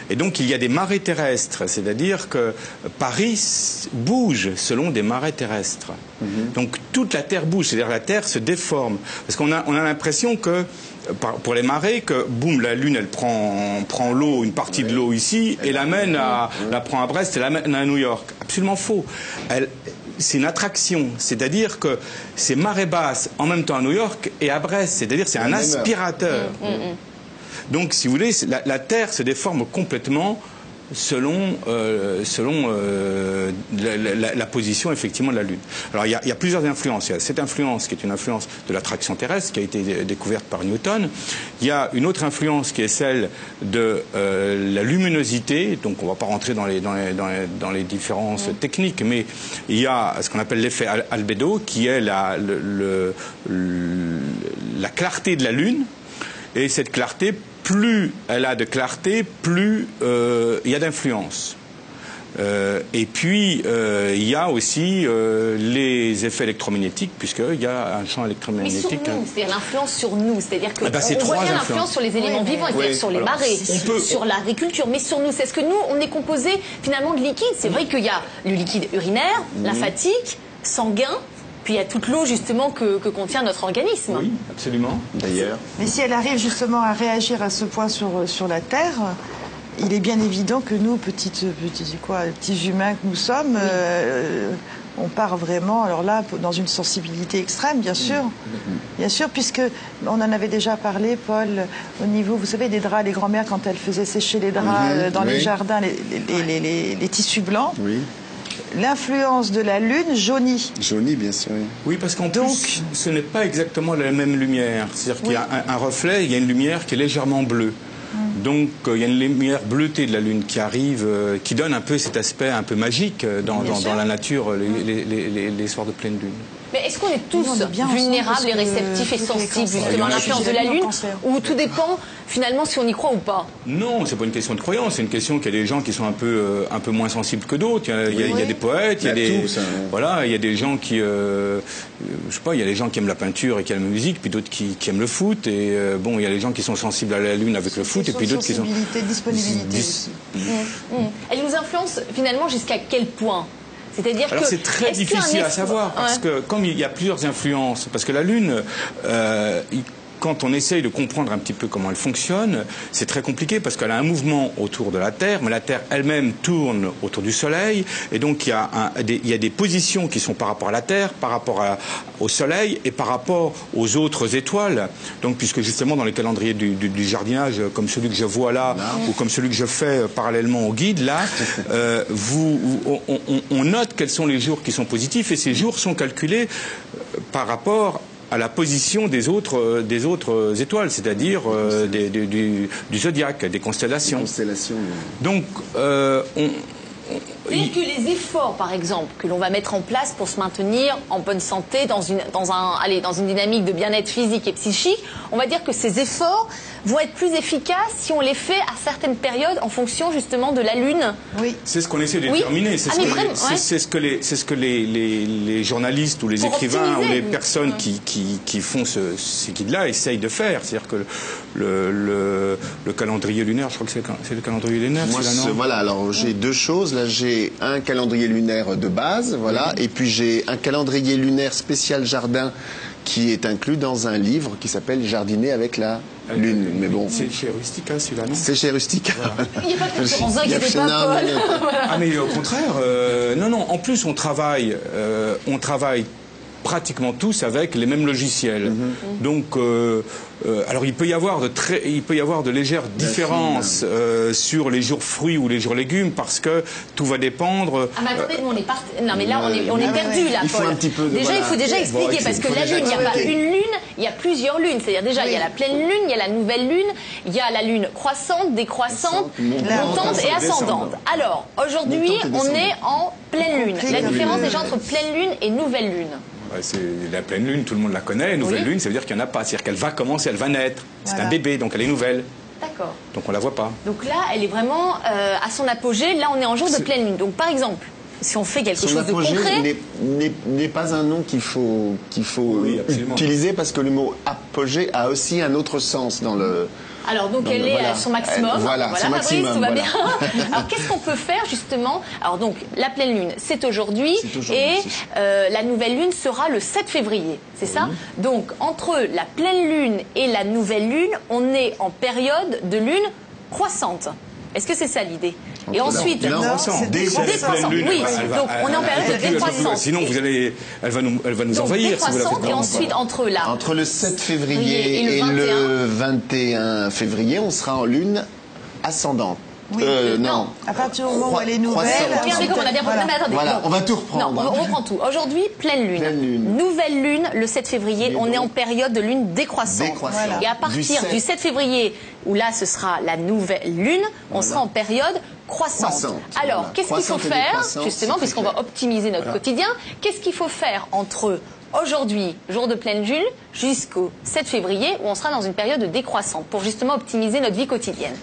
S4: Et donc il y a des marées terrestres, c'est-à-dire que Paris bouge selon des marées terrestres. Donc toute la Terre bouge, c'est-à-dire la Terre se déforme. Parce qu'on a, on a l'impression que, pour les marées, que boum, la Lune, elle prend, prend l'eau, une partie de l'eau ici, et l'amène à, la prend à Brest et l'amène à New York. Absolument faux. Elle, c'est une attraction, c'est-à-dire que c'est marée basse en même temps à New York et à Brest, c'est-à-dire c'est un
S2: même heure.
S4: aspirateur. Donc, si vous voulez, la Terre se déforme complètement selon, euh, selon euh, la, la- la position effectivement de la Lune. Alors il y, a, il y a plusieurs influences. Il y a cette influence qui est une influence de l'attraction terrestre qui a été dé- découverte par Newton. Il y a une autre influence qui est celle de euh, la luminosité. Donc on ne va pas rentrer dans les, dans les, dans les, dans les différences techniques, mais il y a ce qu'on appelle l'effet al- albédo qui est la, le- le- le- la clarté de la Lune. Et cette clarté, plus elle a de clarté, plus euh, il y a d'influence. Euh, et puis, euh, il y a aussi euh, les effets électromagnétiques, puisqu'il y a un champ
S1: Mais sur
S4: électromagnétique.
S1: nous, c'est-à-dire l'influence sur nous, c'est-à-dire que
S4: bah, c'est
S1: on voit bien l'influence sur les éléments
S3: Oui,
S1: vivants, c'est-à-dire
S2: Oui.
S1: sur les
S4: Alors,
S1: marées,
S4: peut-
S1: sur l'agriculture, mais sur nous, c'est ce que nous, on est composé finalement de liquide. C'est vrai qu'il y a le liquide urinaire, lymphatique, sanguin, puis il y a toute l'eau justement que, que contient notre organisme.
S4: Oui, absolument.
S2: D'ailleurs,
S3: Mais si elle arrive justement à réagir à ce point sur, sur la Terre, il est bien évident que nous, petites, petits, quoi, petits humains que nous sommes, euh, on part vraiment, alors là, dans une sensibilité extrême, bien sûr. Bien sûr, puisque on en avait déjà parlé, Paul, au niveau, vous savez, des draps, les grand-mères, quand elles faisaient sécher les draps euh, dans les jardins, les, les- les- les- les tissus blancs,
S2: oui.
S3: L'influence de la Lune jaunit.
S2: Jauni, bien sûr. oui.
S4: Oui, parce qu'en
S3: Donc-
S4: plus, ce n'est pas exactement la même lumière. C'est-à-dire qu'il y a un, un reflet, il y a une lumière qui est légèrement bleue. Donc euh, il y a une lumière bleutée de la Lune qui arrive, euh, qui donne un peu cet aspect un peu magique euh, dans, la nature les, les- les- les- les soirs de pleine Lune.
S1: Mais est-ce qu'on est tous
S3: est bien
S1: vulnérables et réceptifs et sensibles justement à l'influence de la Lune. Ou tout dépend finalement si on y croit ou pas
S4: Non, c'est pas une question de croyance, c'est une question qu'il y a des gens qui sont un peu, euh, un peu moins sensibles que d'autres. Il y a, il y des poètes, il y a,
S2: Il y a
S4: des,
S2: tout, ça, ouais.
S4: voilà, il y a des gens qui, euh, euh, je sais pas, il y a des gens qui aiment la peinture et qui aiment la musique, puis d'autres qui, qui aiment le foot. Et euh, bon, il y a des gens qui sont sensibles à la lune avec le foot, et puis d'autres qui sont.
S3: Sensibilité, disponibilité
S4: Dis-
S3: aussi.
S1: Elle nous influence finalement jusqu'à quel point C'est-à-dire
S4: Alors
S1: que
S4: c'est très difficile à savoir parce
S1: Ouais.
S4: que comme il y a plusieurs influences, parce que la Lune, euh, quand on essaye de comprendre un petit peu comment elle fonctionne, c'est très compliqué parce qu'elle a un mouvement autour de la Terre, mais la Terre elle-même tourne autour du Soleil, et donc il y, a un, des, il y a des positions qui sont par rapport à la Terre, par rapport à, au Soleil et par rapport aux autres étoiles. Donc, puisque justement dans les calendriers du, du, du jardinage, comme celui que je vois là, ou comme celui que je fais euh, parallèlement au guide, là, <laughs> euh, vous, on, on, on note quels sont les jours qui sont positifs, et ces jours sont calculés euh, par rapport à la position des autres, euh, des autres étoiles, c'est-à-dire euh, des- du, du- zodiaque, des constellations.
S2: Constellation.
S4: Donc, euh, on,
S1: C'est-à-dire que les efforts, par exemple, que l'on va mettre en place pour se maintenir en bonne santé, dans une, dans un, allez, dans une dynamique de bien-être physique et psychique, on va dire que ces efforts vont être plus efficaces si on les fait à certaines périodes en fonction justement de la Lune.
S3: Oui.
S4: C'est ce qu'on essaie de
S1: Oui.
S4: déterminer. C'est
S1: Ah,
S4: ce, c'est-
S1: ouais.
S4: ce que les, ce que les, les- les journalistes ou les
S1: Pour
S4: écrivains ou les personnes qui, qui, qui font ce, ces guides-là essayent de faire. C'est-à-dire que le, le, le calendrier lunaire, je crois que c'est le, calendrier lunaire,
S2: Moi, ce-
S4: non?
S2: voilà, alors j'ai deux choses. Là, j'ai un calendrier lunaire de base, voilà, et puis j'ai un calendrier lunaire spécial jardin qui est inclus dans un livre qui s'appelle Jardiner avec la lune. Mais bon,
S4: C'est chez Rustica, celui-là, non
S2: c'est chez Rustica. <laughs>
S1: Il n'y a pas de inquiétez pas, Paul.
S4: Ah mais au contraire, euh, non non. En plus, on travaille, euh, on travaille pratiquement tous avec les mêmes logiciels. Donc, euh, euh, alors il peut y avoir de très, il peut y avoir de légères différences euh, sur les jours fruits ou les jours légumes parce que tout va dépendre.
S1: Ah mais attendez, nous, on est. Non mais là on est, on est
S2: ouais,
S1: perdu là,
S2: Il faut
S1: Paul.
S2: un petit peu de-
S1: déjà
S2: voilà.
S1: il faut déjà expliquer parce que la lune, il n'y a pas une lune, il y a plusieurs lunes. C'est-à-dire déjà il y a la pleine lune, il y a la nouvelle lune, il y a la lune croissante, décroissante,
S2: Montante,
S1: montante et ascendante. Alors aujourd'hui on est en pleine lune. La différence déjà entre pleine lune et nouvelle lune.
S4: C'est la pleine lune, tout le monde la connaît. Nouvelle
S1: Oui.
S4: lune, ça veut dire qu'il n'y en a pas. C'est-à-dire qu'elle va commencer, elle va naître. C'est un bébé, donc elle est nouvelle.
S1: D'accord.
S4: Donc on la voit pas.
S1: Donc là elle est vraiment euh, à son apogée. Là on est en jour de pleine lune. Donc par exemple si on fait quelque
S2: Son
S1: chose de
S2: apogée
S1: concret.
S2: n'est- pas un nom qu'il faut, qu'il faut
S4: Oui,
S2: utiliser parce que le mot apogée a aussi un autre sens dans le.
S1: Alors donc
S2: Donc,
S1: elle est
S2: voilà.
S1: à son maximum.
S2: Euh, voilà, son
S1: Fabrice,
S2: maximum,
S1: tout va
S2: voilà.
S1: bien. <laughs> Alors qu'est-ce qu'on peut faire justement? Alors donc la pleine lune, c'est aujourd'hui et euh, la nouvelle lune sera le 7 février, c'est ça? Donc entre la pleine lune et la nouvelle lune, on est en période de lune croissante. Est-ce que c'est ça l'idée Et ensuite,
S4: Non,
S3: Non,
S1: Oui, donc on est en période de décroissance.
S4: Sinon, vous allez, elle va nous, elle va nous
S1: donc
S4: envahir si vous la faites
S1: décroissante et ensuite entre la
S2: Entre le 7
S1: Février et le
S2: 21 février, on sera en lune ascendante.
S3: Oui.
S2: Euh,
S1: Non.
S2: non.
S3: À partir du moment où elle est nouvelle.
S1: On a bien
S3: voilà.
S1: Non, mais attendez,
S2: Voilà,
S1: non.
S2: on va tout
S1: Non,
S2: reprendre.
S1: on, on reprend tout. Aujourd'hui, pleine lune.
S2: Pleine lune.
S1: Nouvelle lune, le 7 février.
S2: Mais
S1: on est en période de lune décroissante.
S2: Décroissante.
S3: Voilà.
S1: Et à partir
S2: Du
S1: du
S2: 7.
S1: 7, février, où là, ce sera la nouvelle lune, on sera en période croissante.
S2: Croissante,
S1: Alors, qu'est-ce qu'il faut faire, justement, puisqu'on va optimiser notre quotidien Qu'est-ce qu'il faut faire entre aujourd'hui, jour de pleine lune, jusqu'au 7 février, où on sera dans une période de décroissante, pour justement optimiser notre vie quotidienne?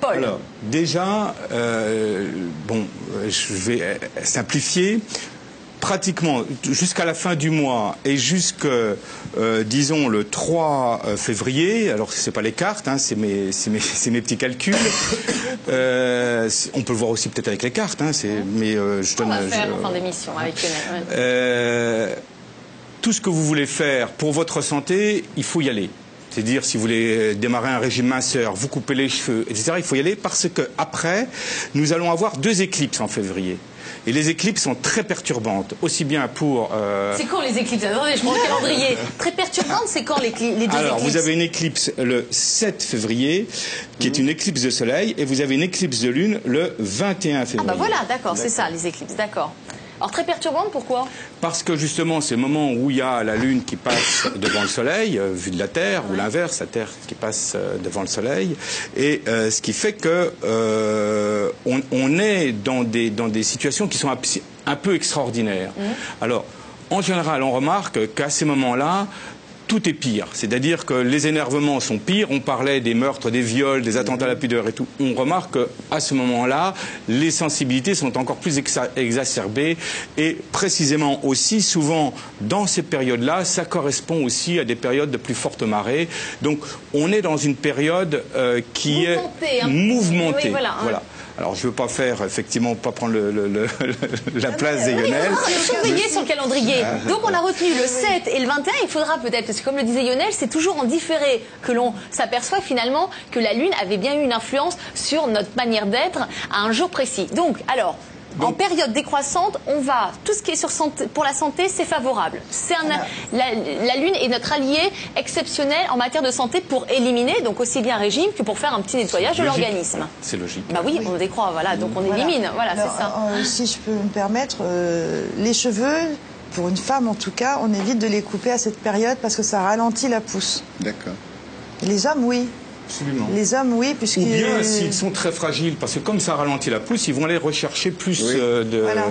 S1: Paul
S4: Alors, déjà, euh, bon, euh, je vais euh, simplifier. Pratiquement jusqu'à la fin du mois et jusque, euh, disons, le 3 février, alors c'est pas les cartes, hein, c'est mes, c'est mes, <laughs> mes petits calculs. Euh, on peut le voir aussi peut-être avec les cartes, hein, c'est, mais euh, je
S1: on
S4: donne.
S1: va
S4: je-
S1: faire en fin d'émission avec
S4: euh, tout ce que vous voulez faire pour votre santé, il faut y aller. C'est-à-dire, si vous voulez euh, démarrer un régime minceur, vous coupez les cheveux, etc., il faut y aller parce que après, nous allons avoir deux éclipses en février. Et les éclipses sont très perturbantes, aussi bien pour. euh,
S1: C'est quand les éclipses? Attendez, je prends le calendrier. <laughs> Très perturbante, c'est quand les, les deux
S4: alors,
S1: éclipses?
S4: vous avez une éclipse le 7 février, qui est une éclipse de soleil, et vous avez une éclipse de lune le 21
S1: Ah
S4: février.
S1: bah voilà, d'accord, c'est ça, les éclipses, d'accord. Alors très perturbante, pourquoi?
S4: Parce que justement, c'est le moment où il y a la Lune qui passe <coughs> devant le Soleil, euh, vu de la Terre, ou l'inverse, la Terre qui passe euh, devant le Soleil, et euh, ce qui fait que on, on est dans des, dans des situations qui sont un peu extraordinaires. Alors, en général, on remarque qu'à ces moments-là, tout est pire. C'est-à-dire que les énervements sont pires. On parlait des meurtres, des viols, des attentats à la pudeur et tout. On remarque qu'à ce moment-là, les sensibilités sont encore plus exa- exacerbées. Et précisément aussi, souvent, dans ces périodes-là, ça correspond aussi à des périodes de plus forte marée. Donc, on est dans une période euh, qui
S1: Mouvementée,
S4: est
S1: hein.
S4: mouvementée.
S1: Oui, voilà, hein.
S4: Alors, je ne veux pas faire, effectivement, pas prendre le, le- le- la place des Lionel.
S1: surveiller sur le calendrier. Donc on a retenu le 7 et le 21. Il faudra peut-être, parce que comme le disait Lionel, c'est toujours en différé que l'on s'aperçoit finalement que la Lune avait bien eu une influence sur notre manière d'être à un jour précis. Donc, alors. En période décroissante, on va tout ce qui est sur santé, pour la santé, c'est favorable. C'est un, la, la lune est notre allié exceptionnel en matière de santé pour éliminer, donc aussi bien régime que pour faire un petit nettoyage de l'organisme.
S4: C'est logique.
S1: Bah oui, on décroît, voilà, donc on
S3: Voilà.
S1: élimine, voilà, c'est ça.
S3: euh, si je peux me permettre, euh, les cheveux, pour une femme en tout cas, on évite de les couper à cette période parce que ça ralentit la pousse.
S2: D'accord.
S3: Les hommes, oui.
S4: Absolument.
S3: Les hommes, oui,
S4: Ou
S3: puisqu'ils...
S4: bien s'ils sont très fragiles, parce que comme ça ralentit la pousse, ils vont aller rechercher plus
S2: Oui.
S4: euh, de.
S3: Voilà.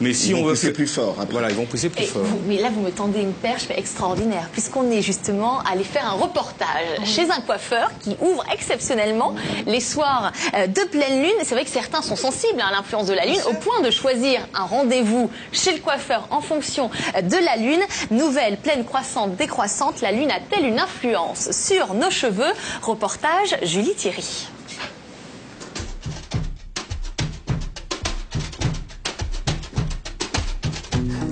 S4: Mais si
S2: Ils
S4: on
S2: vont
S4: veut
S2: pousser plus fort après.
S4: Voilà, ils vont pousser plus
S1: Et
S4: fort.
S1: vous- mais là, vous me tendez une perche mais extraordinaire, puisqu'on est justement allé faire un reportage chez un coiffeur qui ouvre exceptionnellement les soirs euh, de pleine lune. C'est vrai que certains sont sensibles hein, à l'influence de la lune, au point de choisir un rendez-vous chez le coiffeur en fonction euh, de la lune. Nouvelle, pleine croissante, décroissante, la lune a-t-elle une influence sur nos cheveux? Reportage Julie Thierry.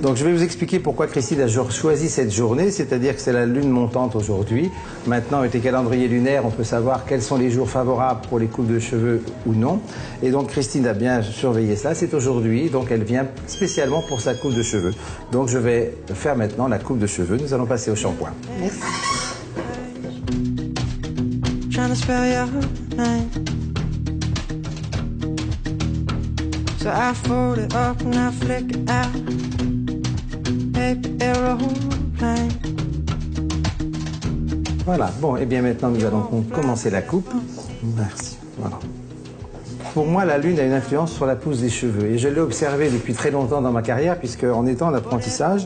S5: Donc je vais vous expliquer pourquoi Christine a choisi cette journée, c'est-à-dire que c'est la lune montante aujourd'hui. Maintenant, avec les calendriers lunaires, on peut savoir quels sont les jours favorables pour les coupes de cheveux ou non. Et donc Christine a bien surveillé cela, c'est aujourd'hui, donc elle vient spécialement pour sa coupe de cheveux. Donc je vais faire maintenant la coupe de cheveux, nous allons passer au shampoing.
S6: trying
S5: Voilà, bon, et bien maintenant nous allons com- commencer la coupe. Merci. Pour moi, la lune a une influence sur la pousse des cheveux. Et je l'ai observé depuis très longtemps dans ma carrière, puisque en étant en apprentissage,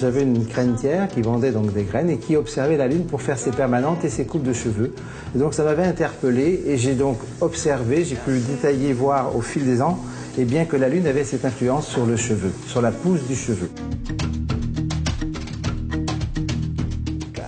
S5: j'avais une crânière qui vendait donc des graines et qui observait la lune pour faire ses permanentes et ses coupes de cheveux. Donc ça m'avait interpellé et j'ai donc observé, j'ai pu détailler, voir au fil des ans, et bien que la lune avait cette influence sur le cheveu, sur la pousse du cheveu.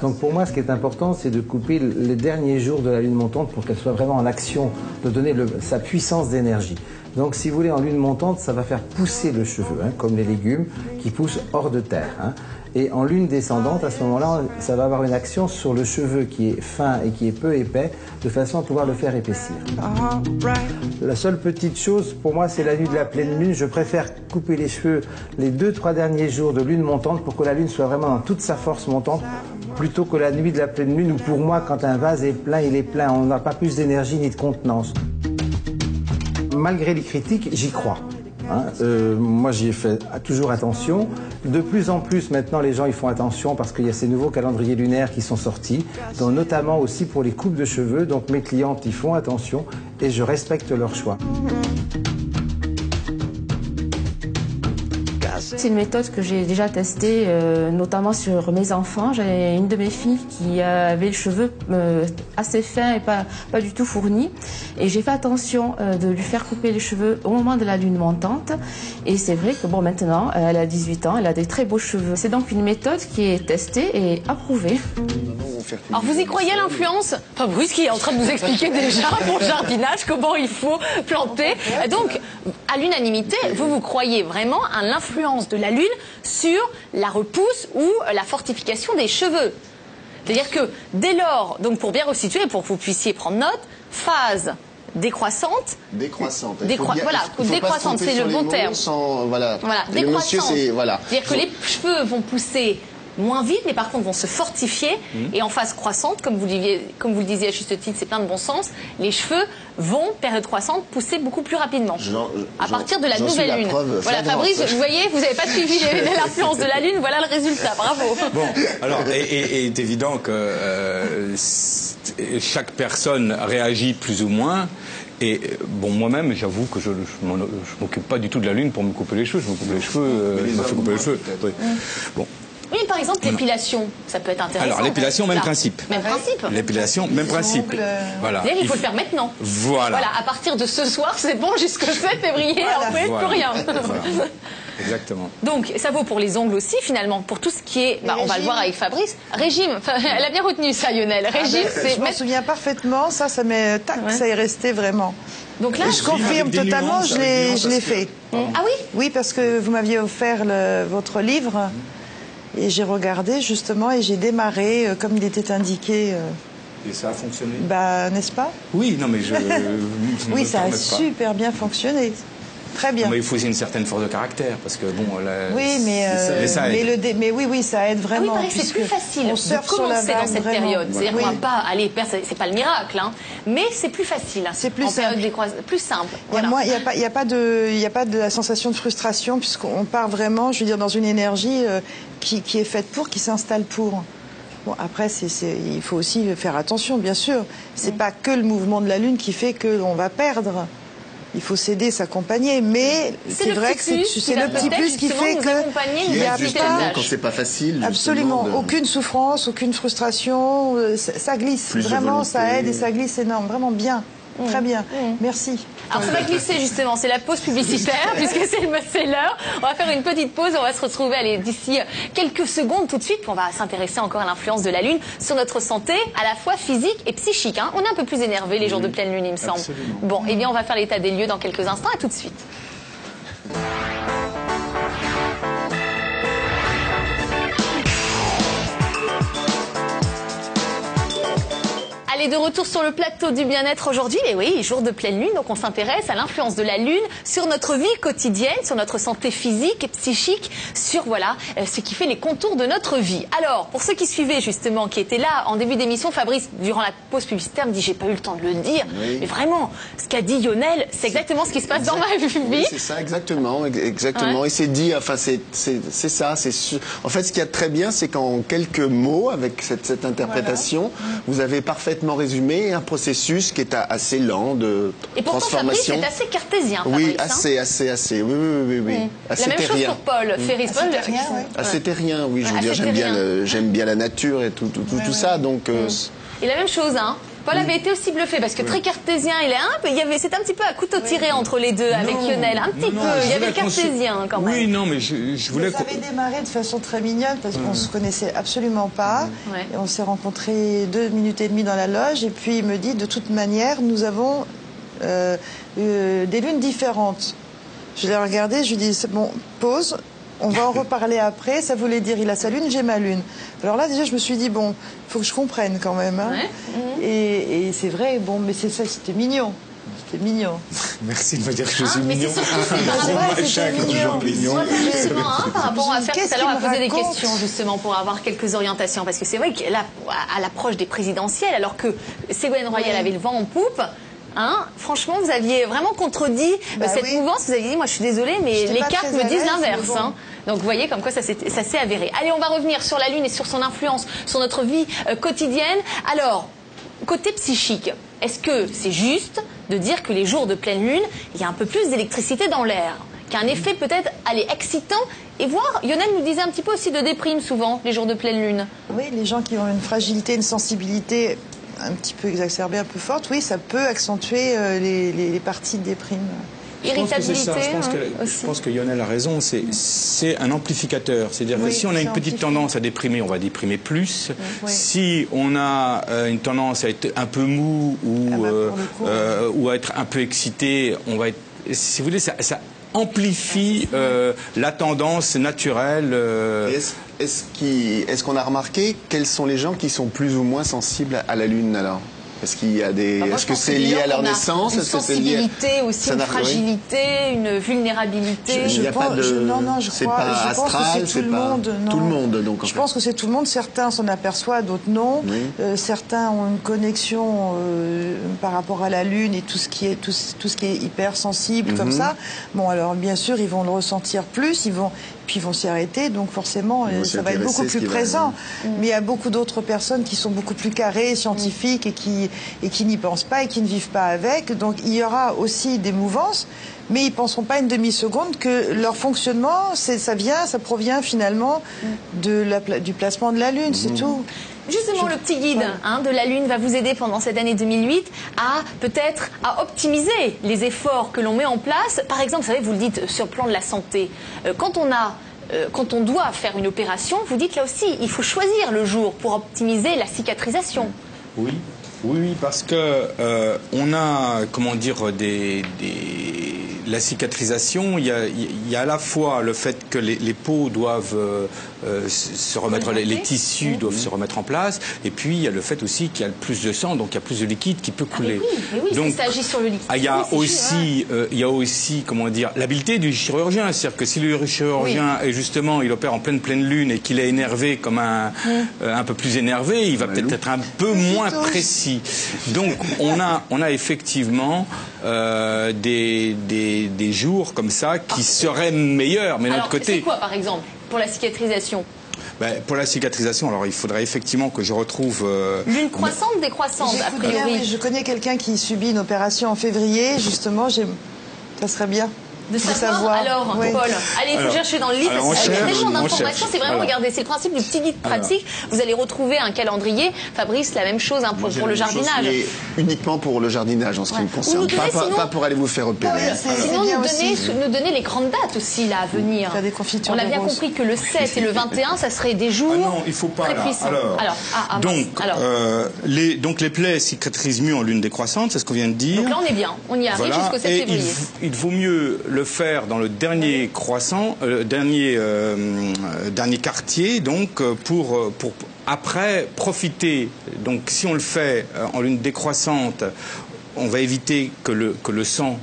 S5: Donc pour moi, ce qui est important, c'est de couper les derniers jours de la lune montante pour qu'elle soit vraiment en action, de donner sa puissance d'énergie. Donc si vous voulez, en lune montante, ça va faire pousser le cheveu, hein, comme les légumes qui poussent hors de terre. hein. Et en lune descendante, à ce moment-là, ça va avoir une action sur le cheveu qui est fin et qui est peu épais, de façon à pouvoir le faire épaissir.
S6: Alright.
S5: La seule petite chose, pour moi, c'est la nuit de la pleine lune. Je préfère couper les cheveux les deux, trois derniers jours de lune montante pour que la lune soit vraiment dans toute sa force montante, plutôt que la nuit de la pleine lune où, pour moi, quand un vase est plein, il est plein. On n'a pas plus d'énergie ni de contenance. Malgré les critiques, j'y crois. hein. Euh, moi, j'y ai fait toujours attention. De plus en plus, maintenant, les gens y font attention parce qu'il y a ces nouveaux calendriers lunaires qui sont sortis, dont notamment aussi pour les coupes de cheveux. Donc, mes clientes y font attention et je respecte leur choix.
S7: C'est une méthode que j'ai déjà testée, euh, notamment sur mes enfants. J'ai une de mes filles qui avait les cheveux euh, assez fins et pas, du tout fournis. Et j'ai fait attention euh, de lui faire couper les cheveux au moment de la lune montante. Et c'est vrai que bon, maintenant, elle a 18 ans, elle a des très beaux cheveux. C'est donc une méthode qui est testée et approuvée.
S1: Alors vous y croyez l'influence Fabrice qui est en train de nous expliquer <laughs> déjà pour le jardinage comment il faut planter. Donc à l'unanimité, vous vous croyez vraiment à l'influence de la lune sur la repousse ou la fortification des cheveux. C'est-à-dire que dès lors, donc pour bien resituer, pour que vous puissiez prendre note, phase décroissante,
S2: Décroissante. Faut bien-
S1: voilà, décroissante, c'est le bon terme.
S2: sans- voilà.
S1: Décroissante.
S2: voilà.
S1: C'est-à-dire que les cheveux vont pousser moins vite, mais par contre vont se fortifier. Et en phase croissante, comme vous, le disiez, comme vous le disiez à juste titre, c'est plein de bon sens, les cheveux vont, période croissante, pousser beaucoup plus rapidement. À partir de la nouvelle
S2: la
S1: lune.
S2: preuve
S1: Voilà. Fabrice, vous voyez, vous n'avez pas suivi <laughs> l'influence de la lune, voilà le résultat, bravo.
S4: Bon, alors, et, et- et il est évident que euh, chaque personne réagit plus ou moins. Et bon, moi-même, j'avoue que je ne m'occupe pas du tout de la lune pour me couper les cheveux. Je me coupe les cheveux, euh, je me fais couper les cheveux. oui. Bon,
S1: Oui, par exemple, l'épilation, ça peut être intéressant.
S4: Alors, l'épilation, même principe.
S1: Même principe.
S4: l'épilation, même principe. Voilà.
S1: D'ailleurs, il faut
S4: Il
S1: le faire maintenant.
S4: Voilà.
S1: Voilà, à partir de ce soir, c'est bon jusqu'au <laughs> 7 février,
S3: Voilà.
S1: après
S4: Voilà.
S1: plus rien. <laughs>
S4: Exactement.
S1: Donc, ça vaut pour les ongles aussi, finalement, pour tout ce qui est. Bah, on va le
S3: régime.
S1: voir avec Fabrice. Régime. Enfin, <laughs> elle a bien retenu ça, Lionel. Régime, c'est.
S3: Ah ben, Je m'en
S1: mettre-
S3: souviens parfaitement, ça, ça m'est, tac,
S1: Ouais.
S3: ça est resté vraiment.
S1: Donc là,
S3: je confirme totalement,
S4: nuances,
S3: je l'ai, je
S4: que-
S3: fait.
S1: Ah oui
S3: Oui, parce que vous m'aviez offert le- votre livre et j'ai regardé justement et j'ai démarré euh, comme il était indiqué. euh,
S4: Et ça a fonctionné?
S3: Bah, n'est-ce pas?
S4: Oui, non, mais je. <laughs>
S3: Oui, ça a
S4: pas.
S3: super bien fonctionné. Très bien.
S4: Mais il faut aussi une certaine force de caractère, parce que bon, là,
S3: Oui, mais, euh,
S4: mais ça
S3: mais,
S4: aide.
S3: le dé- mais oui, oui, ça aide
S1: Ah oui,
S3: vraiment.
S1: c'est plus facile
S3: on
S1: de
S3: surfe sur la
S1: commencer dans cette
S3: vraiment.
S1: période. C'est-à-dire
S3: Oui.
S1: qu'on va pas aller perdre, c'est- pas le miracle, hein, mais c'est plus facile.
S3: C'est plus
S1: en
S3: simple.
S1: des crois- plus simple.
S3: Il
S1: Voilà.
S3: n'y a, pas- il y a pas de, il y a pas de la sensation de frustration puisqu'on part vraiment, je veux dire, dans une énergie euh, qui, qui est faite pour, qui s'installe pour. Bon, après, c'est, c'est- il faut aussi faire attention, bien sûr. C'est pas que le mouvement de la Lune qui fait qu'on va perdre. Il faut s'aider, s'accompagner, mais
S1: C'est
S3: vrai que c'est, le petit plus qui fait que il y a pas,
S2: quand c'est pas facile.
S3: Absolument,
S2: de-
S3: aucune souffrance, aucune frustration, euh, ça, ça glisse.
S2: Plus
S3: vraiment, ça aide et ça glisse énorme. Vraiment bien. Très bien. Merci.
S1: Alors ça va glisser justement, c'est la pause publicitaire <laughs> puisque c'est l'heure. On va faire une petite pause, on va se retrouver d'ici quelques secondes tout de suite. puis On va s'intéresser encore à l'influence de la Lune sur notre santé, à la fois physique et psychique. hein. On est un peu plus énervé les jours de pleine Lune, il me semble.
S4: absolument.
S1: Bon, eh bien on va faire l'état des lieux dans quelques instants. À tout de suite. Allez, de retour sur le plateau du bien-être aujourd'hui. Et oui, jour de pleine lune, donc on s'intéresse à l'influence de la lune sur notre vie quotidienne, sur notre santé physique et psychique, sur voilà euh, ce qui fait les contours de notre vie. Alors, pour ceux qui suivaient justement, qui étaient là en début d'émission, Fabrice, durant la pause publicitaire, me dit j'ai pas eu le temps de le dire,
S2: Oui.
S1: mais vraiment, ce qu'a dit Lionel, c'est exactement ce qui se passe dans ma
S2: Oui,
S1: vie.
S2: c'est ça, exactement, ex- exactement.
S1: Ouais.
S2: Et c'est dit, enfin, c'est, ça. C'est su- En fait, ce qu'il y a de très bien, c'est qu'en quelques mots, avec cette, cette interprétation, vous avez parfaitement résumé un processus qui est assez lent de
S1: Et pourtant, Fabrice
S2: transformation.
S1: est assez cartésien.
S2: oui,
S1: Fabrice, hein.
S2: assez, assez, assez. Oui, oui, oui, oui. oui. Assez
S1: La même chose pour Paul. Ferris Paul.
S3: terrien.
S2: Assez terrien, oui. Je veux dire, j'aime bien, j'aime bien la nature et tout, tout, tout, tout ça. Donc, euh,
S1: Et la même chose, hein. Paul avait été aussi bluffé parce que très cartésien, il est un peu, il y avait, c'est un petit peu à couteau tiré entre les deux avec Lionel, un petit
S4: non,
S1: peu.
S4: non,
S1: il y avait cartésien quand même.
S4: Oui, non, mais je, je voulais.
S3: Ça
S4: qu'on-
S3: avait démarré de façon très mignonne parce qu'on se connaissait absolument pas. Et on s'est rencontrés deux minutes et demie dans la loge et puis il me dit de toute manière nous avons euh, euh, des lunes différentes. Je l'ai regardé, je lui dis c'est bon pause. On va en reparler après. Ça voulait dire il a sa lune, j'ai ma lune. Alors là déjà je me suis dit bon, faut que je comprenne quand même. hein.
S1: Ouais.
S3: Et, et c'est vrai bon, mais c'est ça, c'était mignon. C'était mignon. <laughs>
S4: Merci de me dire que je
S1: Ah,
S4: suis
S1: mais
S4: mignon.
S1: c'est surtout, c'est <laughs>
S4: quand
S3: mignon.
S4: toujours mignon.
S1: Justement, hein, par rapport à faire tout à l'heure, à poser des questions justement pour avoir quelques orientations. Parce que c'est vrai qu'à l'approche des présidentielles, alors que Ségolène Royal
S3: Oui.
S1: avait le vent en poupe, hein, franchement, vous aviez vraiment contredit euh,
S3: Bah
S1: cette
S3: oui.
S1: mouvance. Vous aviez dit, moi je suis désolée, mais les cartes me disent l'inverse.
S3: bon.
S1: hein. Donc vous voyez comme quoi ça s'est ça s'est avéré. Allez, on va revenir sur la Lune et sur son influence sur notre vie euh, quotidienne. Alors, côté psychique, est-ce que c'est juste de dire que les jours de pleine Lune, il y a un peu plus d'électricité dans l'air Qu'un effet peut-être, allez, excitant? Et voir, Lionel nous disait un petit peu aussi de déprime souvent, les jours de pleine Lune.
S3: Oui, les gens qui ont une fragilité, une sensibilité un petit peu exacerbée, un peu forte, oui, ça peut accentuer euh, les, les- les parties de déprime.
S4: Je pense que c'est
S1: Irritabilité
S4: ça. Je pense
S1: hein,
S4: que,
S1: aussi.
S4: je pense que Lionel a raison. C'est, c'est un amplificateur. C'est-à-dire que si on a une petite
S3: amplifié.
S4: tendance à déprimer, on va déprimer plus.
S3: Oui.
S4: Si on a euh, une tendance à être un peu mou ou,
S3: Ah bah,
S4: euh,
S3: coup,
S4: euh, ou à être un peu excité, on va être. Si vous voulez, ça, ça amplifie euh, la tendance naturelle. euh,
S2: Est-ce est-ce qu'on a remarqué quels sont les gens qui sont plus ou moins sensibles à la Lune alors? Est-ce qu'il y a des Est-ce que c'est lié à leur naissance
S1: Une
S2: lié
S1: sensibilité aussi, une
S2: oui.
S1: fragilité, une vulnérabilité.
S2: Il
S3: Je pense-
S2: pas de.
S3: je- non, non, je crois-
S2: pas
S3: je pense que c'est tout le monde, non.
S2: tout le monde. Donc en
S3: Je
S2: fait.
S3: pense que c'est tout le monde. Certains s'en aperçoivent, d'autres non.
S2: Oui.
S3: Euh, certains ont une connexion euh, par rapport à la Lune et tout ce qui est tout, ce- tout ce qui est hypersensible
S2: Mhm.
S3: comme ça. Bon, alors bien sûr, ils vont le ressentir plus. Ils vont puis ils vont s'y arrêter. Donc forcément, euh, ça va être beaucoup plus
S2: va-
S3: présent. Mais il y a beaucoup d'autres personnes qui sont beaucoup plus carrées, scientifiques et qui et qui n'y pensent pas et qui ne vivent pas avec. Donc il y aura aussi des mouvances. Mais ils ne penseront pas une demi-seconde que leur fonctionnement, ça vient, ça provient finalement de la pla- du placement de la Lune, c'est tout.
S1: Justement, le petit guide hein, de la Lune va vous aider pendant cette année 2008 à peut-être à optimiser les efforts que l'on met en place. Par exemple, vous savez, vous le dites sur le plan de la santé, euh, quand on a euh, quand on doit faire une opération, vous dites là aussi, il faut choisir le jour pour optimiser la cicatrisation.
S4: Oui, oui, oui, parce que euh, on a, comment dire, des, des- la cicatrisation. Il y, a, il y a à la fois le fait que les, les peaux doivent euh, se remettre, les, les tissus doivent se remettre en place, et puis il y a le fait aussi qu'il y a plus de sang, donc il y a plus de liquide qui peut
S1: Ah, mais
S4: couler.
S1: oui, mais oui,
S4: donc,
S1: ça agit sur le liquide.
S4: ah, il y a
S1: Oui, c'est
S4: aussi, euh, il y a aussi, comment dire, l'habileté du chirurgien. C'est-à-dire que si le chirurgien est justement, il opère en pleine pleine lune et qu'il est énervé comme un, euh, un peu plus énervé, il va peut-être être un peu moins précis. Donc on a, on a effectivement euh, des, des, des jours comme ça qui seraient meilleurs, mais
S1: c'est
S4: côté.
S1: quoi, par exemple, pour la cicatrisation?
S4: Ben, pour la cicatrisation, alors il faudrait effectivement que je retrouve. euh,
S1: Lune croissante, décroissante, a
S3: bien,
S1: priori.
S3: oui, je connais quelqu'un qui subit une opération en février, justement, ça serait bien.
S1: De savoir, alors,
S3: Oui.
S1: Paul, allez, il faut
S4: Alors,
S1: chercher dans le livre.
S4: alors, on
S1: parce qu'il y a
S4: cherche,
S1: des gens
S4: on
S1: d'information,
S4: cherche.
S1: c'est vraiment, regardez, c'est le principe du petit guide pratique. Vous allez retrouver un calendrier. Fabrice, la même chose hein, pour, le
S2: même chose,
S1: jardinage.
S2: mais uniquement pour le jardinage en ce qui me
S1: Vous
S2: concerne. Pas,
S1: donnez
S2: pas-
S1: sinon-
S2: pas pour aller vous faire opérer.
S3: C'est- c'est
S1: Sinon, nous donner, nous donner les grandes dates aussi, là, à venir.
S3: Faire des confitures
S1: On a bien
S3: roses.
S1: compris que le 7 et le 21, ça serait des jours
S4: Ah non, il faut pas.
S1: très
S4: là.
S1: puissants.
S4: Alors,
S1: ah, ah, mince.
S4: donc,
S1: Alors,
S4: euh, les, donc les plaies cicatrisent mieux en lune décroissante, c'est ce qu'on vient de dire.
S1: donc là, on est bien. On y arrive jusqu'au 7
S4: Et
S1: février.
S4: il vaut mieux le faire dans le dernier croissant, euh, dernier, euh, euh, dernier quartier, donc pour, pour après profiter. Donc si on le fait en lune décroissante, on va éviter que le, que le sang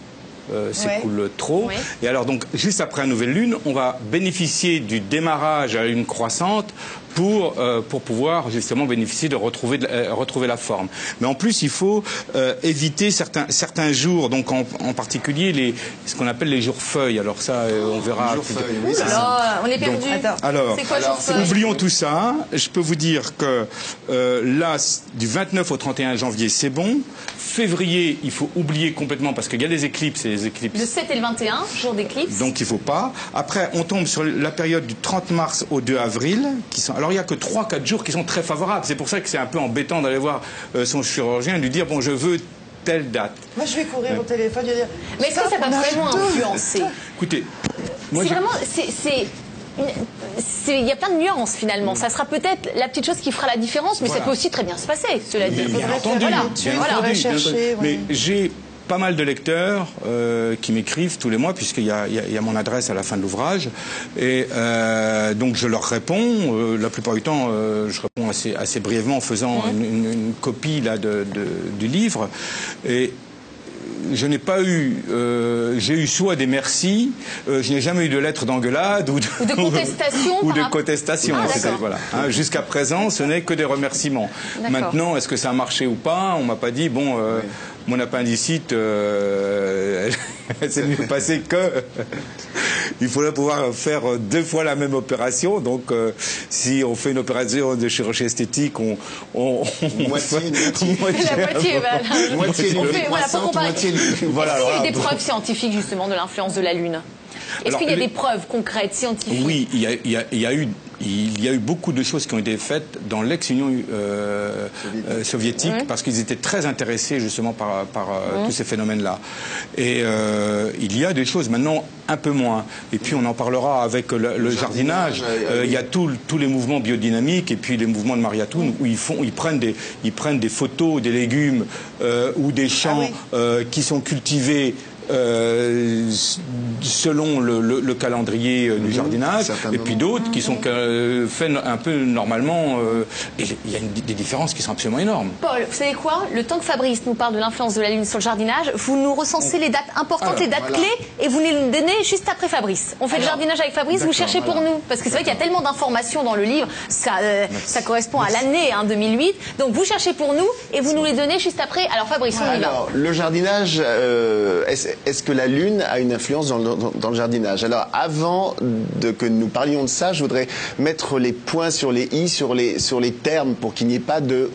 S4: euh, s'écoule trop.
S1: Ouais.
S4: Et alors donc juste après la nouvelle lune, on va bénéficier du démarrage à une croissante pour euh, pour pouvoir justement bénéficier de retrouver de euh, retrouver la forme. Mais en plus, il faut euh, éviter certains certains jours, donc en, en particulier les ce qu'on appelle les jours feuilles. Alors ça, euh, on verra.
S2: Jour feuille, oui.
S1: Alors, on est perdu.
S3: Attends.
S4: alors,
S1: c'est quoi
S2: alors,
S1: jour feuille
S4: Oublions tout ça. Je peux vous dire que euh, là, du 29 au 31 janvier, c'est bon. Février, il faut oublier complètement parce qu'il y a des éclipses et les éclipses
S1: Le 7 et le 21, jour d'éclipse.
S4: donc il faut pas. Après, on tombe sur la période du 30 mars au 2 avril. Qui sont... Alors il y a que 3-4 jours qui sont très favorables. C'est pour ça que c'est un peu embêtant d'aller voir euh, son chirurgien et lui dire bon je veux telle date.
S3: Moi, je vais courir au téléphone et dire.
S1: Mais est-ce que ça va vraiment influencer <laughs>
S4: Écoutez, moi
S1: C'est vraiment, c'est, il y a plein de nuances finalement. Ça sera peut-être la petite chose qui fera la différence, mais
S4: Voilà.
S1: ça peut aussi très bien se passer, cela dit.
S4: bien, bien entendu,
S1: Voilà.
S4: bien
S1: Voilà.
S4: entendu,
S3: faudrait
S4: bien
S3: chercher,
S4: entendu.
S3: ouais.
S4: Mais j'ai pas mal de lecteurs euh, qui m'écrivent tous les mois puisqu'il y a, il y a- il y a mon adresse à la fin de l'ouvrage et euh, donc je leur réponds. Euh, la plupart du temps, euh, je réponds assez, assez brièvement en faisant une, une- une copie là de, de- du livre et je n'ai pas eu, euh, j'ai eu soit des merci, euh, je n'ai jamais eu de lettres d'engueulade ou de,
S1: Ou de contestation <laughs>
S4: ou de contestation.
S1: Ah,
S4: voilà. Hein, Jusqu'à présent, ce n'est que des remerciements. Maintenant, est-ce que ça a marché ou pas? On m'a pas dit bon, euh, mon appendicite, euh, <laughs> c'est mieux passé que. <laughs> Il faudrait pouvoir faire deux fois la même opération. Donc, euh, si on fait une opération de chirurgie esthétique, on, on, on
S2: Moitié, <laughs> moitié.
S1: La moitié, voilà.
S2: Moitié
S1: On fait- voilà, pour
S2: croissante,
S1: comparer.
S2: moitié lune.
S4: Voilà,
S1: Est-ce qu'il y a des preuves scientifiques justement de l'influence de la Lune? Est-ce qu'il y a
S4: les-
S1: des preuves concrètes, scientifiques?
S4: Oui, il y, a, il y a- il y a eu, il y a eu beaucoup de choses qui ont été faites dans l'ex-Union euh, euh, soviétique parce qu'ils étaient très intéressés justement par, par euh, tous ces phénomènes-là. Et euh, il y a des choses maintenant un peu moins. Et puis on en parlera avec le, le jardinage.
S2: jardinage, euh,
S4: il y a tout- tous les mouvements biodynamiques et puis les mouvements de Mariatoun où ils font, ils prennent des, ils prennent des photos des légumes euh, ou des champs
S3: oui.
S4: euh, qui sont cultivés. Euh, selon le, le- le calendrier euh, du jardinage,
S2: certains
S4: et puis d'autres qui sont euh, faits un peu normalement. euh, et il y a une- des différences qui sont absolument énormes.
S1: Paul, vous savez quoi? Le temps que Fabrice nous parle de l'influence de la Lune sur le jardinage, vous nous recensez les dates importantes,
S4: Alors,
S1: les dates
S2: voilà.
S1: clés, et vous nous les donnez juste après Fabrice. On fait le jardinage avec Fabrice, vous cherchez pour nous. Parce que c'est vrai qu'il y a tellement d'informations dans le livre, ça, euh, ça correspond à l'année hein, 2008. Donc vous cherchez pour nous, et vous nous les donnez juste après. Alors Fabrice, on y va.
S2: Alors, le jardinage, euh, est-ce que la Lune a une influence dans le, jardinage? Alors, avant de que nous parlions de ça, je voudrais mettre les points sur les i, sur les, sur les termes, pour qu'il n'y ait pas de,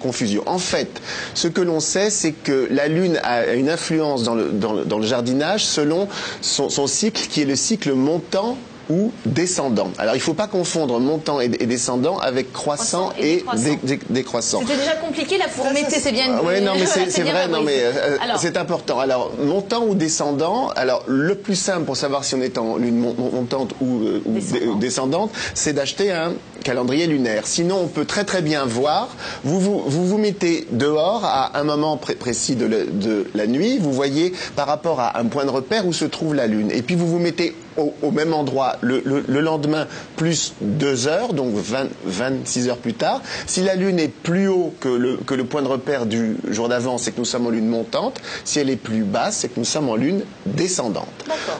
S2: confusion. En fait, ce que l'on sait, c'est que la Lune a une influence dans le, jardinage selon son cycle, qui est le cycle montant ou descendant. Alors il ne faut pas confondre montant et, et descendant avec croissant
S1: Croissant et
S2: et,
S1: décroissant.
S2: dé- dé- décroissant.
S1: C'était déjà compliqué là pour mettez, c'est bien.
S2: Oui, non, mais c'est <laughs> vrai, non, mais euh, c'est important. Alors, montant ou descendant, alors le plus simple pour savoir si on est en lune mon- mon- montante ou, euh, ou
S1: Descendante.
S2: descendante, c'est d'acheter un calendrier lunaire. Sinon, on peut très très bien voir. Vous vous, vous, vous mettez dehors à un moment pré- précis de, le- de la nuit, vous voyez par rapport à un point de repère où se trouve la lune. Et puis vous vous mettez au, au même endroit le, le- le lendemain plus deux heures, donc 20 26 heures plus tard. Si la lune est plus haut que le, que le point de repère du jour d'avant, c'est que nous sommes en lune montante. Si elle est plus basse, c'est que nous sommes en lune descendante.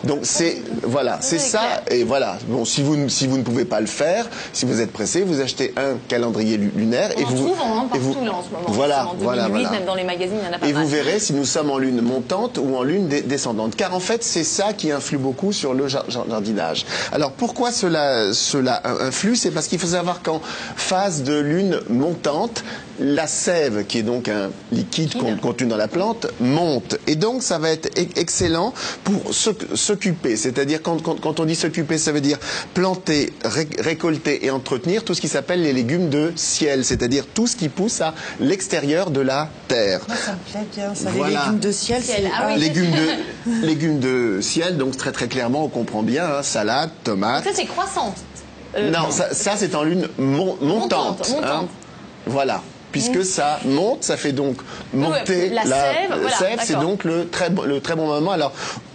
S2: Donc c'est voilà, c'est ça. Et voilà. Bon, si vous ne- si vous ne pouvez pas le faire, si vous êtes pressé, vous achetez un calendrier lu- lunaire
S1: on
S2: et
S1: en
S2: vous
S1: trouve hein,
S2: et vous-
S1: là en ce moment.
S2: Voilà,
S1: En 2008,
S2: voilà, voilà.
S1: même dans les magazines, il y en a pas
S2: Et
S1: mal.
S2: vous verrez si nous sommes en lune montante ou en lune descendante. Car en fait, c'est ça qui influe beaucoup sur le Alors pourquoi cela, cela influe? C'est parce qu'il faut savoir qu'en phase de lune montante, la sève, qui est donc un liquide con- contenu dans la plante, monte. Et donc ça va être excellent pour s'oc- s'occuper. C'est-à-dire quand, quand- quand on dit s'occuper, ça veut dire planter, ré- récolter et entretenir tout ce qui s'appelle les légumes de ciel. C'est-à-dire tout ce qui pousse à l'extérieur de la terre.
S3: Moi, ça me plaît bien, ça.
S2: Voilà.
S3: Les légumes de ciel,
S1: ah oui.
S2: légumes de <laughs> légumes de ciel, donc très très clairement on comprend bien, hein, salade, tomate.
S1: Ça c'est croissante. Euh,
S2: non, ça, ça, c'est en lune mon- montante.
S1: Montante, montante.
S2: Voilà. Puisque ça monte, ça fait donc monter
S1: la sève, voilà,
S2: c'est donc le très, bon- le très bon moment. Alors,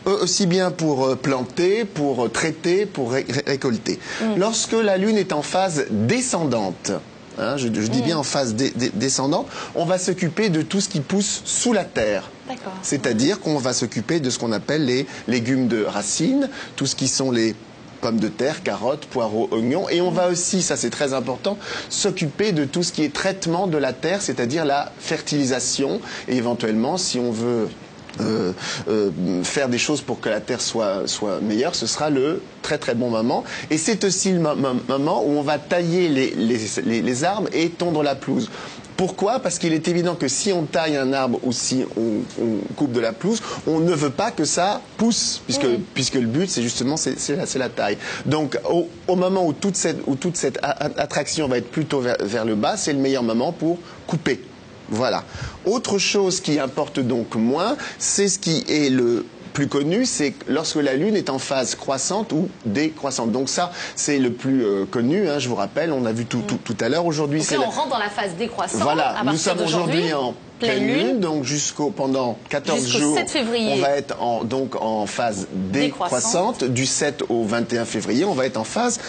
S2: euh, aussi bien pour euh, planter, pour euh, traiter, pour ré- ré- récolter.
S1: Mm.
S2: Lorsque la Lune est en phase descendante, hein, je, je dis
S1: Mm.
S2: bien en phase descendante, on va s'occuper de tout ce qui pousse sous la terre. C'est-à-dire qu'on va s'occuper de ce qu'on appelle les légumes de racines, tout ce qui sont les pommes de terre, carottes, poireaux, oignons. Et on va aussi, ça c'est très important, s'occuper de tout ce qui est traitement de la terre, c'est-à-dire la fertilisation. Et éventuellement, si on veut euh, euh, faire des choses pour que la terre soit, soit meilleure, ce sera le très très bon moment. Et c'est aussi le mo- mo- moment où on va tailler les, les, les- les arbres et tondre la pelouse. Pourquoi? Parce qu'il est évident que si on taille un arbre ou si on, on coupe de la pelouse, on ne veut pas que ça pousse, puisque, puisque le but, c'est justement c'est la, la taille. Donc, au, au moment où toute cette, où toute cette attraction va être plutôt vers, vers le bas, c'est le meilleur moment pour couper. Voilà. Autre chose qui importe donc moins, c'est ce qui est le plus connu, c'est que lorsque la Lune est en phase croissante ou décroissante. Donc ça, c'est le plus euh, connu, hein, je vous rappelle, on a vu tout, tout, tout à l'heure. Aujourd'hui,
S1: Donc
S2: c'est la-
S1: on rentre dans la phase décroissante.
S2: voilà,
S1: à
S2: nous sommes aujourd'hui en pleine lune, donc jusqu'au pendant 14
S1: Jusqu'au
S2: jours,
S1: 7 février.
S2: on va être en, donc en phase décroissante. Du 7 au 21 février, on va être en phase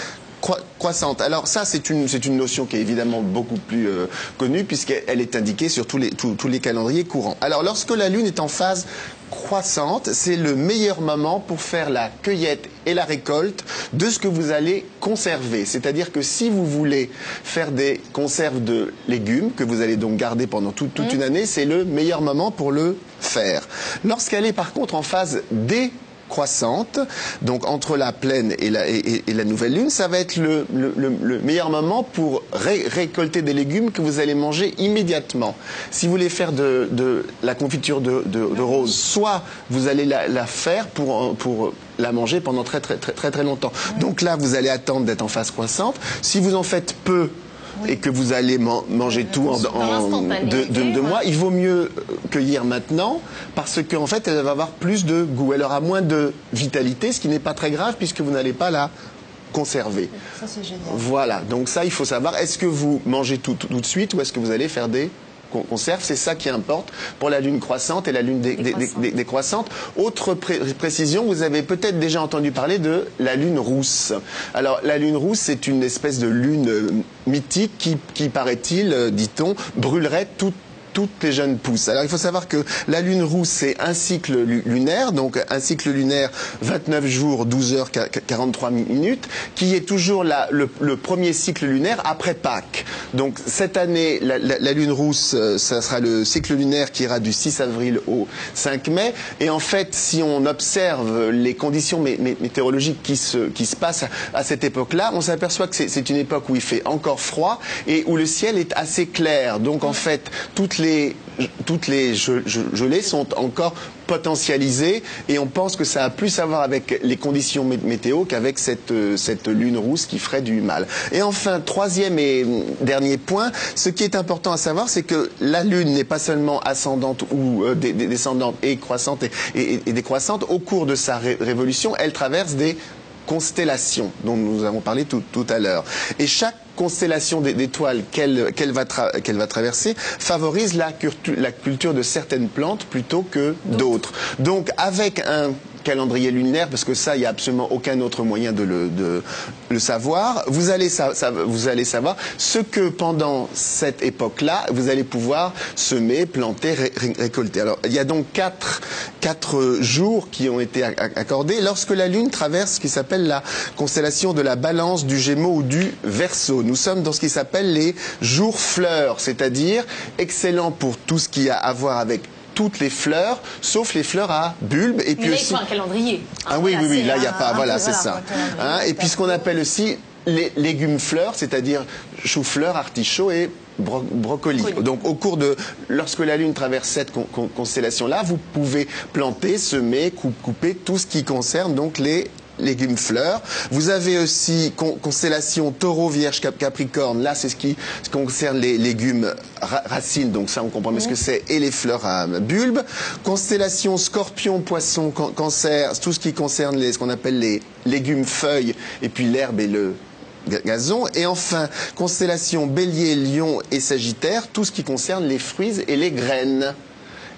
S2: croissante. Alors ça, c'est une, c'est une notion qui est évidemment beaucoup plus euh, connue puisqu'elle est indiquée sur tous les, tous, tous les calendriers courants. Alors lorsque la Lune est en phase croissante, c'est le meilleur moment pour faire la cueillette et la récolte de ce que vous allez conserver. C'est-à-dire que si vous voulez faire des conserves de légumes que vous allez donc garder pendant toute, toute une année, c'est le meilleur moment pour le faire. Lorsqu'elle est par contre en phase décroissante, donc entre la pleine et la, nouvelle lune, ça va être le, le- le- le meilleur moment pour ré- récolter des légumes que vous allez manger immédiatement. Si vous voulez faire de, la confiture de, rose, soit vous allez la, la faire pour, pour la manger pendant très très très très, très longtemps. Donc là, vous allez attendre d'être en phase croissante. Si vous en faites peu, et que vous allez man- manger tout en, en mois, il vaut mieux euh, cueillir maintenant parce qu'en fait, elle va avoir plus de goût. Elle aura moins de vitalité, ce qui n'est pas très grave puisque vous n'allez pas la conserver.
S3: Ça, c'est génial.
S2: Voilà, donc ça, il faut savoir, est-ce que vous mangez tout, tout, tout de suite ou est-ce que vous allez faire des con- conserves C'est ça qui importe pour la lune croissante et la lune dé- dé- dé-
S1: Décroissante.
S2: dé- décroissante. Autre pré- précision, vous avez peut-être déjà entendu parler de la lune rousse. Alors, la lune rousse, c'est une espèce de lune mythique qui, qui paraît-il, euh, dit-on, brûlerait toute toutes les jeunes pousses. Alors il faut savoir que la lune rousse, c'est un cycle lu- lunaire, donc un cycle lunaire 29 jours, 12 heures, qua- 43 minutes, qui est toujours la- le, le premier cycle lunaire après Pâques. Donc cette année, la, la- la lune rousse, euh, ça sera le cycle lunaire qui ira du 6 avril au 5 mai. Et en fait, si on observe les conditions mé- mé- météorologiques qui se, qui se passent à, cette époque-là, on s'aperçoit que c'est une époque où il fait encore froid et où le ciel est assez clair. Donc en fait, toutes les, toutes les ge- ge- gelées sont encore potentialisé et on pense que ça a plus à voir avec les conditions mé- météo qu'avec cette, euh, cette lune rousse qui ferait du mal. Et enfin, troisième et dernier point, ce qui est important à savoir, c'est que la lune n'est pas seulement ascendante ou euh, descendante et croissante et, décroissante. Au cours de sa ré- révolution, elle traverse des constellations dont nous avons parlé tout, tout à l'heure. Et chaque constellation d'é- d'étoiles qu'elle va, tra- va traverser favorise la, la culture de certaines plantes plutôt que d'autres. Donc avec un calendrier lunaire, parce que ça, il n'y a absolument aucun autre moyen de le, savoir, vous allez, vous allez savoir ce que pendant cette époque-là, vous allez pouvoir semer, planter, ré- ré- récolter. Alors, il y a donc quatre, quatre jours qui ont été ac- accordés lorsque la Lune traverse ce qui s'appelle la constellation de la balance du Gémeaux ou du Verseau. Nous sommes dans ce qui s'appelle les jours fleurs, c'est-à-dire excellent pour tout ce qui a à voir avec toutes les fleurs, sauf les fleurs à bulbes. Et
S1: Mais
S2: puis
S1: il
S2: aussi...
S1: un calendrier.
S2: Ah oui,
S1: Voilà,
S2: oui, oui, là, il n'y a pas,
S1: un
S2: voilà, c'est ça. Hein, et puis ce qu'on appelle aussi les légumes fleurs, c'est-à-dire chou-fleur, artichaut et bro- brocoli. Donc au cours de, lorsque la Lune traverse cette con- con- constellation-là, vous pouvez planter, semer, cou- couper tout ce qui concerne donc les légumes fleurs. Vous avez aussi con- constellation taureau, vierge, cap- capricorne. Là, c'est ce qui ce qui concerne les légumes ra- racines. Donc ça, on comprend mieux ce que c'est. Et les fleurs à bulbes. Constellation scorpion, poisson, can- cancer. Tout ce qui concerne les, ce qu'on appelle les légumes feuilles. Et puis l'herbe et le ga- gazon. Et enfin, constellation bélier, lion et sagittaire. Tout ce qui concerne les fruits et les graines.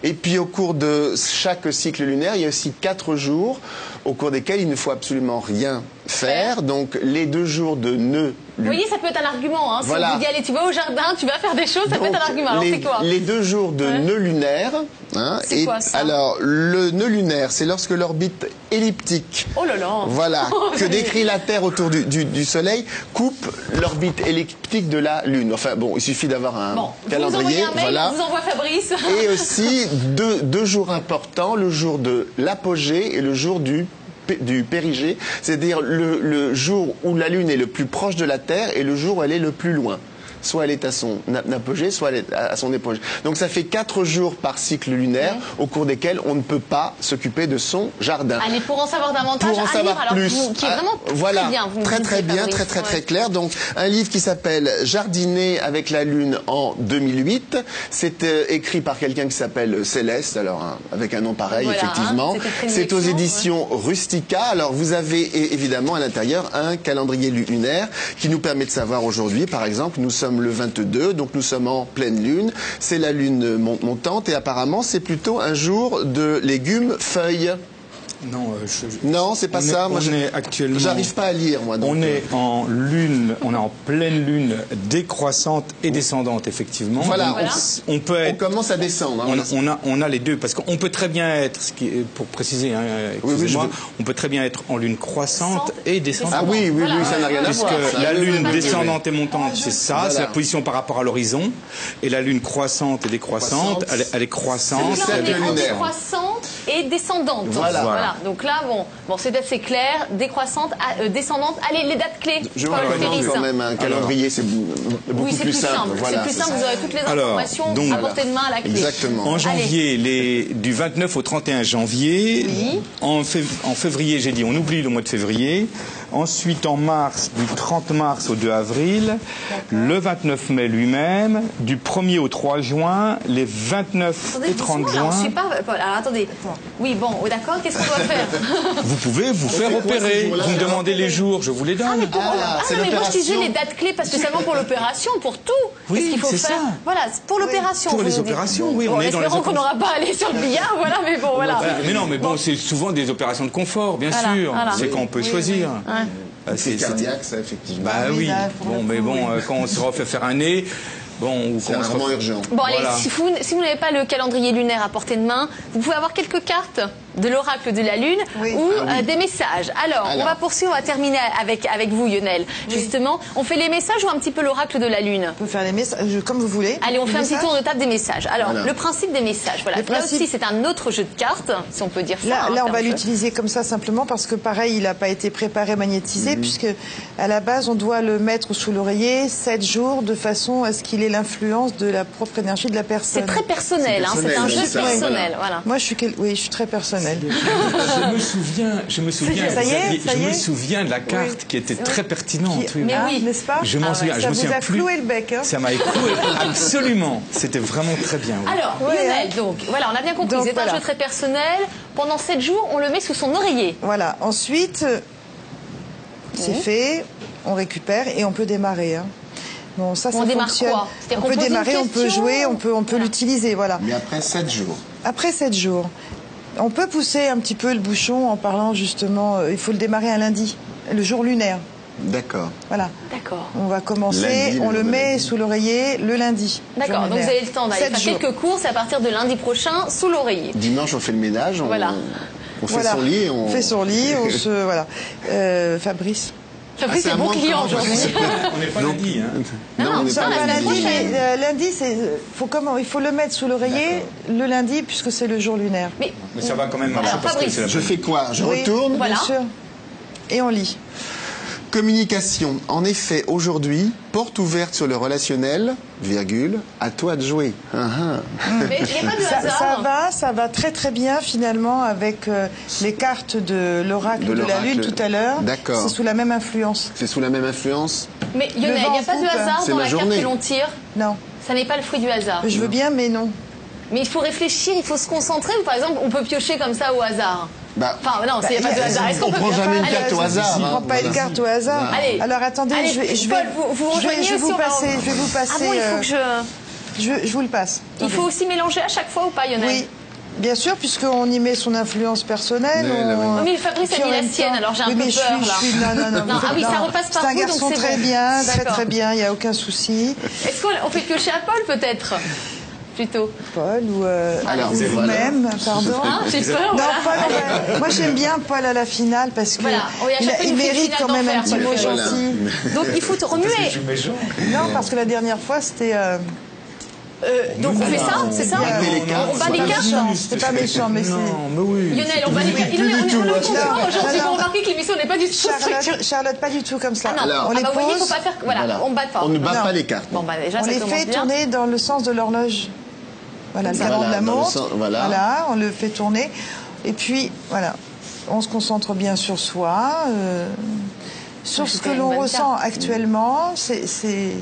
S2: Et puis au cours de chaque cycle lunaire, il y a aussi quatre jours au cours desquels il ne faut absolument rien faire. Donc les deux jours de nœud
S1: Vous voyez, ça peut être un argument. Hein. Si on vous dit, allez, tu vas au jardin, tu vas faire des choses, ça peut être un argument. Alors,
S2: les,
S1: c'est quoi?
S2: les deux jours de
S1: Ouais.
S2: nœud lunaire. hein,
S1: C'est quoi, ça?
S2: Alors le nœud lunaire, c'est lorsque l'orbite elliptique
S1: Oh là là
S2: Voilà, <laughs>
S1: Oh,
S2: que décrit la Terre autour du, du- du Soleil, coupe l'orbite elliptique de la Lune. Enfin bon, il suffit d'avoir un
S1: Bon, vous
S2: calendrier.
S1: envoyez un mail,
S2: voilà.
S1: vous envoie Fabrice.
S2: Et aussi deux, deux jours importants, le jour de l'apogée et le jour du du périgée, c'est-à-dire le, le jour où la Lune est le plus proche de la Terre et le jour où elle est le plus loin. Soit elle est à son apogée, soit elle est à son épogée. Donc ça fait quatre jours par cycle lunaire au cours desquels on ne peut pas s'occuper de son jardin.
S1: Allez, pour en savoir davantage,
S2: Pour en
S1: un
S2: savoir
S1: livre alors,
S2: plus,
S1: vous- qui est
S2: ah,
S1: vraiment
S2: voilà,
S1: très bien. Vous me
S2: très bien,
S1: Fabrice.
S2: très très très clair. Donc un livre qui s'appelle Jardiner avec la lune en 2008. C'est euh, écrit par quelqu'un qui s'appelle Céleste, alors hein, avec un nom pareil
S1: Voilà, hein,
S2: effectivement. C'est aux éditions Rustica. Alors vous avez évidemment à l'intérieur un calendrier lunaire qui nous permet de savoir aujourd'hui, par exemple, nous sommes le 22, donc nous sommes en pleine lune. C'est la lune mon- montante et apparemment c'est plutôt un jour de légumes feuilles.
S4: Non, euh, je- je-
S2: Non, c'est pas
S4: on
S2: ça.
S4: Est,
S2: Moi,
S4: on
S2: je-
S4: est actuellement.
S2: J'arrive pas à lire, moi. donc,
S4: On
S2: euh,
S4: est en lune, on est en pleine lune décroissante et descendante effectivement.
S2: Voilà,
S4: Donc,
S1: Voilà.
S4: On peut
S2: On
S4: être.
S2: commence à descendre. hein,
S4: On, on a, on a les deux parce qu'on peut très bien être, ce qui est- pour préciser, hein,
S2: oui, veux-
S4: on peut très bien être en lune croissante et descendante.
S2: Ah oui, oui,
S1: Voilà.
S2: oui, ça n'a rien à
S4: Puisque
S2: voir. ça.
S4: la lune
S2: oui, oui,
S4: descendante et montante, c'est ça,
S2: Voilà.
S4: c'est la position par rapport à l'horizon. Et la lune croissante et décroissante,
S2: Croissante.
S4: elle, est- elle est croissante.
S1: On est
S2: cercle
S1: en
S2: lunaire.
S1: décroissante et descendante.
S2: Voilà.
S4: Voilà.
S1: Donc là, bon, bon c'est assez clair. Décroissante, euh, descendante. Allez, les dates clés.
S2: Je vous recommande quand même un calendrier, c'est beaucoup
S1: Oui, c'est plus, simple.
S2: Voilà,
S1: c'est plus
S2: ça.
S1: simple. Vous aurez toutes les
S4: Alors,
S1: informations
S4: donc-
S1: à portée de main à la clé.
S2: Exactement.
S4: En janvier, les, du 29 au 31 janvier.
S1: Oui.
S4: En, fév- en février, j'ai dit, on oublie le mois de février. Ensuite, en mars, du 30 mars au 2 avril. Le 29 mai lui-même. Du 1er au 3 juin. Les 29
S1: Attendez,
S4: et 30
S1: doucement, là, on
S4: juin.
S1: suit pas. Alors attendez. Oui, bon, oh, d'accord. Qu'est-ce qu'on doit faire <laughs>
S4: Vous pouvez vous faire opérer. Vous me demandez les jours, je vous les donne.
S1: Ah, mais pour-
S2: Ah,
S1: ah, non, mais moi je disais les dates clés parce que seulement pour l'opération, pour tout.
S4: Oui,
S1: Qu'est-ce qu'il faut
S4: c'est
S1: faire
S4: ça.
S1: Voilà, c'est pour l'opération.
S4: Pour les opérations, oui,
S1: Bon,
S4: on est dans les
S1: espérons qu'on n'aura pas à aller sur le billard, voilà, mais bon, voilà.
S4: Mais non, mais bon, c'est souvent des opérations de confort, bien
S1: Voilà,
S4: sûr.
S1: voilà.
S4: C'est quand on peut
S1: Oui,
S4: choisir.
S1: oui.
S4: Euh,
S2: C'est cardiaque, ça, effectivement.
S4: Bah
S3: Oui,
S4: Bon, mais bon, euh, quand on se refait faire un nez, bon,
S2: c'est vraiment urgent.
S1: Bon, allez,
S4: Voilà.
S1: si vous, si vous n'avez pas le calendrier lunaire à portée de main, vous pouvez avoir quelques cartes de l'oracle de la lune
S3: Oui.
S1: ou
S2: Ah oui.
S1: euh, des messages. Alors, on va poursuivre, on va terminer avec, avec vous, Lionel. Justement, on fait les messages ou un petit peu l'oracle de la lune?
S3: On peut faire les messages comme vous voulez.
S1: Allez, on
S3: Les
S1: fait un petit tour de table des messages. Alors,
S2: Voilà.
S1: le principe des messages, voilà. Là aussi, c'est un autre jeu de cartes, si on peut dire ça.
S3: Là,
S1: hein,
S3: là, on va l'utiliser comme ça simplement parce que pareil, il n'a pas été préparé, magnétisé,
S2: Mhm.
S3: puisque à la base, on doit le mettre sous l'oreiller 7 jours de façon à ce qu'il ait l'influence de la propre énergie de la personne.
S1: C'est très personnel, hein, c'est
S2: personnel,
S1: un jeu personnel. Voilà.
S3: Moi, je suis, quel- oui, je suis très personnelle.
S4: Je me souviens, je me souviens,
S3: Ça y est, ça
S4: je
S3: y
S4: me souviens de la carte qui était très pertinente.
S3: Qui-
S4: oui.
S1: Mais
S3: Ah,
S1: oui.
S3: n'est-ce pas
S4: Je m'en
S1: Ah
S4: souviens,
S3: ça
S4: je me
S3: vous
S4: souviens
S3: a
S4: plus.
S3: cloué le bec, hein
S4: Ça m'a cloué, absolument. C'était vraiment très bien. oui.
S1: Alors,
S3: Ouais,
S1: Lionel,
S3: hein.
S1: donc, voilà, on a bien compris, c'est un
S3: voilà.
S1: jeu très personnel. Pendant 7 jours, on le met sous son oreiller.
S3: Voilà. Ensuite, c'est fait, on récupère et on peut démarrer. hein. Bon, ça,
S1: On
S3: ça
S1: démarre
S3: fonctionne.
S1: quoi?
S3: On
S1: qu'on
S3: peut démarrer, on peut jouer, on peut, on peut
S1: Voilà.
S3: l'utiliser, voilà.
S2: Mais après 7 jours.
S3: Après 7 jours, on peut pousser un petit peu le bouchon en parlant justement, euh, il faut le démarrer un lundi, le jour lunaire.
S2: D'accord.
S3: Voilà.
S1: D'accord.
S3: On va commencer,
S2: Lundi, le
S3: on le met
S2: lundi.
S3: sous l'oreiller le lundi.
S1: D'accord, donc vous avez le temps d'aller faire
S3: jours.
S1: quelques courses à partir de lundi prochain sous l'oreiller.
S2: Dimanche, on fait le ménage. On,
S1: Voilà.
S2: on fait
S3: Voilà.
S2: son lit. et On,
S3: fait son lit, on <laughs> se voilà. Euh, Fabrice.
S1: Fabrice
S2: c'est
S1: est
S2: un
S1: bon client aujourd'hui. <laughs>
S4: On n'est pas lundi. Hein.
S1: Non, non,
S2: on n'est pas lundi.
S3: mais, euh, lundi, c'est faut comment Il faut le mettre sous l'oreiller le lundi puisque c'est le jour lunaire.
S1: Mais
S4: Mais ça va quand même marcher
S1: Alors,
S4: parce que
S1: Fabrice.
S4: c'est la
S2: Je fais quoi? Je
S3: Oui,
S2: retourne?
S1: Voilà.
S3: Bien sûr. Et on lit.
S2: Communication. En effet, aujourd'hui, porte ouverte sur le relationnel, virgule, à toi de jouer. Ah, ah.
S1: mais il n'y a pas de
S3: Ça,
S1: hasard.
S3: ça va, ça va très très bien finalement avec euh, les cartes de l'oracle
S2: De
S3: de, la lune tout à l'heure.
S2: D'accord.
S3: C'est sous la même influence.
S2: C'est sous la même influence
S1: Mais il n'y a pas de
S3: coupe,
S1: hasard dans la carte que l'on tire.
S3: Non,
S1: Ça n'est pas le fruit du hasard.
S3: je veux bien, mais non.
S1: Mais il faut réfléchir, il faut se concentrer. Ou par exemple, on peut piocher comme ça au hasard.
S2: Bah,
S1: Enfin, non, il n'y a pas de hasard. Est-ce qu'on
S2: on
S1: peut
S2: prend jamais une
S1: Allez,
S2: carte au hasard.
S3: On
S2: hein.
S3: prend pas une carte au hasard.
S1: Allez.
S3: Alors attendez,
S1: Allez,
S3: je vais, je vais,
S1: Paul, vous, vous
S3: je
S1: rejoignez
S3: je vais vous passer, je vais vous passer.
S1: Ah bon, il faut
S3: euh,
S1: que je...
S3: je, je vous le passe.
S1: Il faut aussi mélanger à chaque fois ou pas, Lionel
S3: Oui, bien sûr, puisqu'on y met son influence personnelle.
S2: Oui, là, oui.
S3: on-
S1: Oui, mais Fabrice a mis la sienne, alors j'ai un
S3: oui,
S1: peu
S3: mais je
S1: peur,
S3: suis-
S1: là.
S3: je suis- non, non, non.
S1: Ah oui, ça repasse
S3: C'est un
S1: donc
S3: garçon
S1: c'est
S3: très
S1: bon.
S3: bien, très très bien, il n'y a aucun souci.
S1: Est-ce qu'on on fait piocher à Paul, peut-être? Plutôt.
S3: Paul ou, euh,
S2: Alors,
S3: vous-même, pardon.
S1: Hein, J'ai peur,
S3: Non,
S1: voilà.
S3: Paul, moi j'aime bien Paul à la finale parce que
S1: Voilà. Oui,
S3: il,
S1: il
S3: mérite quand même un petit mot gentil. <laughs>
S1: Donc il faut te remuer.
S3: Non, parce que la dernière fois c'était. euh,
S1: Euh, donc on fait ça, c'est ça
S2: Battre les cartes,
S1: On bat
S2: c'est
S1: les
S2: pas
S1: cartes
S3: méchant, c'est pas méchant, mais c'est.
S4: Non, mais oui.
S1: Lionel, on bat les cartes. Lionel, on est
S2: hein.
S3: Non,
S1: aujourd'hui
S3: non.
S1: remarquer que l'émission n'est pas du tout structurée.
S3: Charlotte, Charlotte, pas du tout comme ça.
S1: Ah
S3: on
S1: ah
S3: les
S1: bah, vous voyez,
S3: pose,
S1: faut pas faire. Voilà,
S2: Voilà.
S1: on bat pas.
S2: On ne bat
S3: Non.
S2: pas les cartes.
S1: Bon, bah déjà,
S3: on
S1: ça
S3: les fait
S1: bien.
S3: tourner dans le sens de l'horloge. Voilà, le cadran de la montre.
S2: voilà.
S3: on le fait tourner. Et puis, voilà, on se concentre bien sur soi, euh, sur ce que l'on ressent
S1: carte.
S3: actuellement. C'est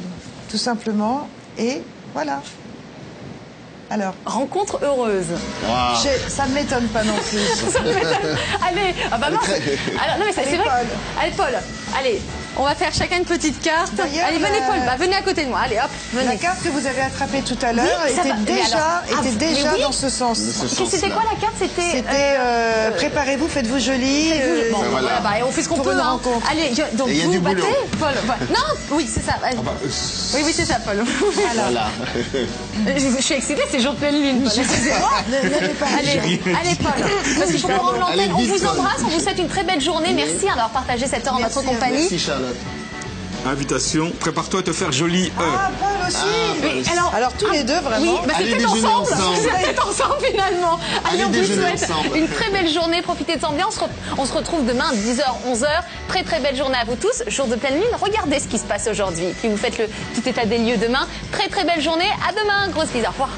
S3: tout simplement. Et voilà. Alors,
S1: Rencontre heureuse.
S3: Ça ne m'étonne pas non plus. <laughs>
S1: Allez, ah bah mince. Alors, non mais c'est vrai. Allez Paul, allez, on va faire chacun une petite carte. Allez, venez
S3: la-
S1: Paul, bah, venez à côté de moi. Allez, hop,
S3: La
S1: venez.
S3: carte que vous avez attrapée tout à l'heure
S1: Oui,
S3: était déjà,
S1: alors, ah,
S3: était déjà
S1: oui.
S3: dans ce sens.
S1: C'était quoi la carte? C'était.
S3: C'était
S1: euh,
S3: euh, préparez-vous, faites-vous joli. euh,
S1: Bon,
S2: Ben
S1: voilà.
S2: voilà.
S1: bah, et on fait ce qu'on peut.
S3: une
S1: hein.
S3: rencontre.
S1: Allez, je- donc
S2: Et
S1: vous
S2: du
S1: battez. Paul. voilà. <laughs> Non, oui, c'est ça.
S4: Ah bah, euh,
S1: Oui, oui, c'est ça, Paul.
S2: Voilà.
S1: je, je suis excitée, c'est jour de pleine lune. Excusez-moi. Allez, allez Paul. Parce qu'il faut qu'on rende l'antenne.
S2: Allez,
S1: On vous embrasse, on vous souhaite une très belle journée. Merci d'avoir partagé cette heure en notre compagnie.
S2: Charlotte.
S4: Invitation, prépare-toi à te faire joli E.
S3: Ah, Paul aussi.
S1: Oui, alors,
S3: Alors tous les deux,
S1: Oui,
S3: vraiment.
S1: bah
S2: Allez
S1: c'est
S2: déjeuner
S1: ensemble.
S2: ensemble.
S1: C'est ensemble finalement. Allez,
S2: Allez
S1: on vous souhaite
S2: ensemble.
S1: une très belle journée. Profitez de cette ambiance. On se re- On se retrouve demain 10h, 11h. Très très belle journée à vous tous. Jour de pleine lune. Regardez ce qui se passe aujourd'hui. Puis vous faites le tout état des lieux demain. Très très belle journée. À demain. Grosse bise. Au revoir.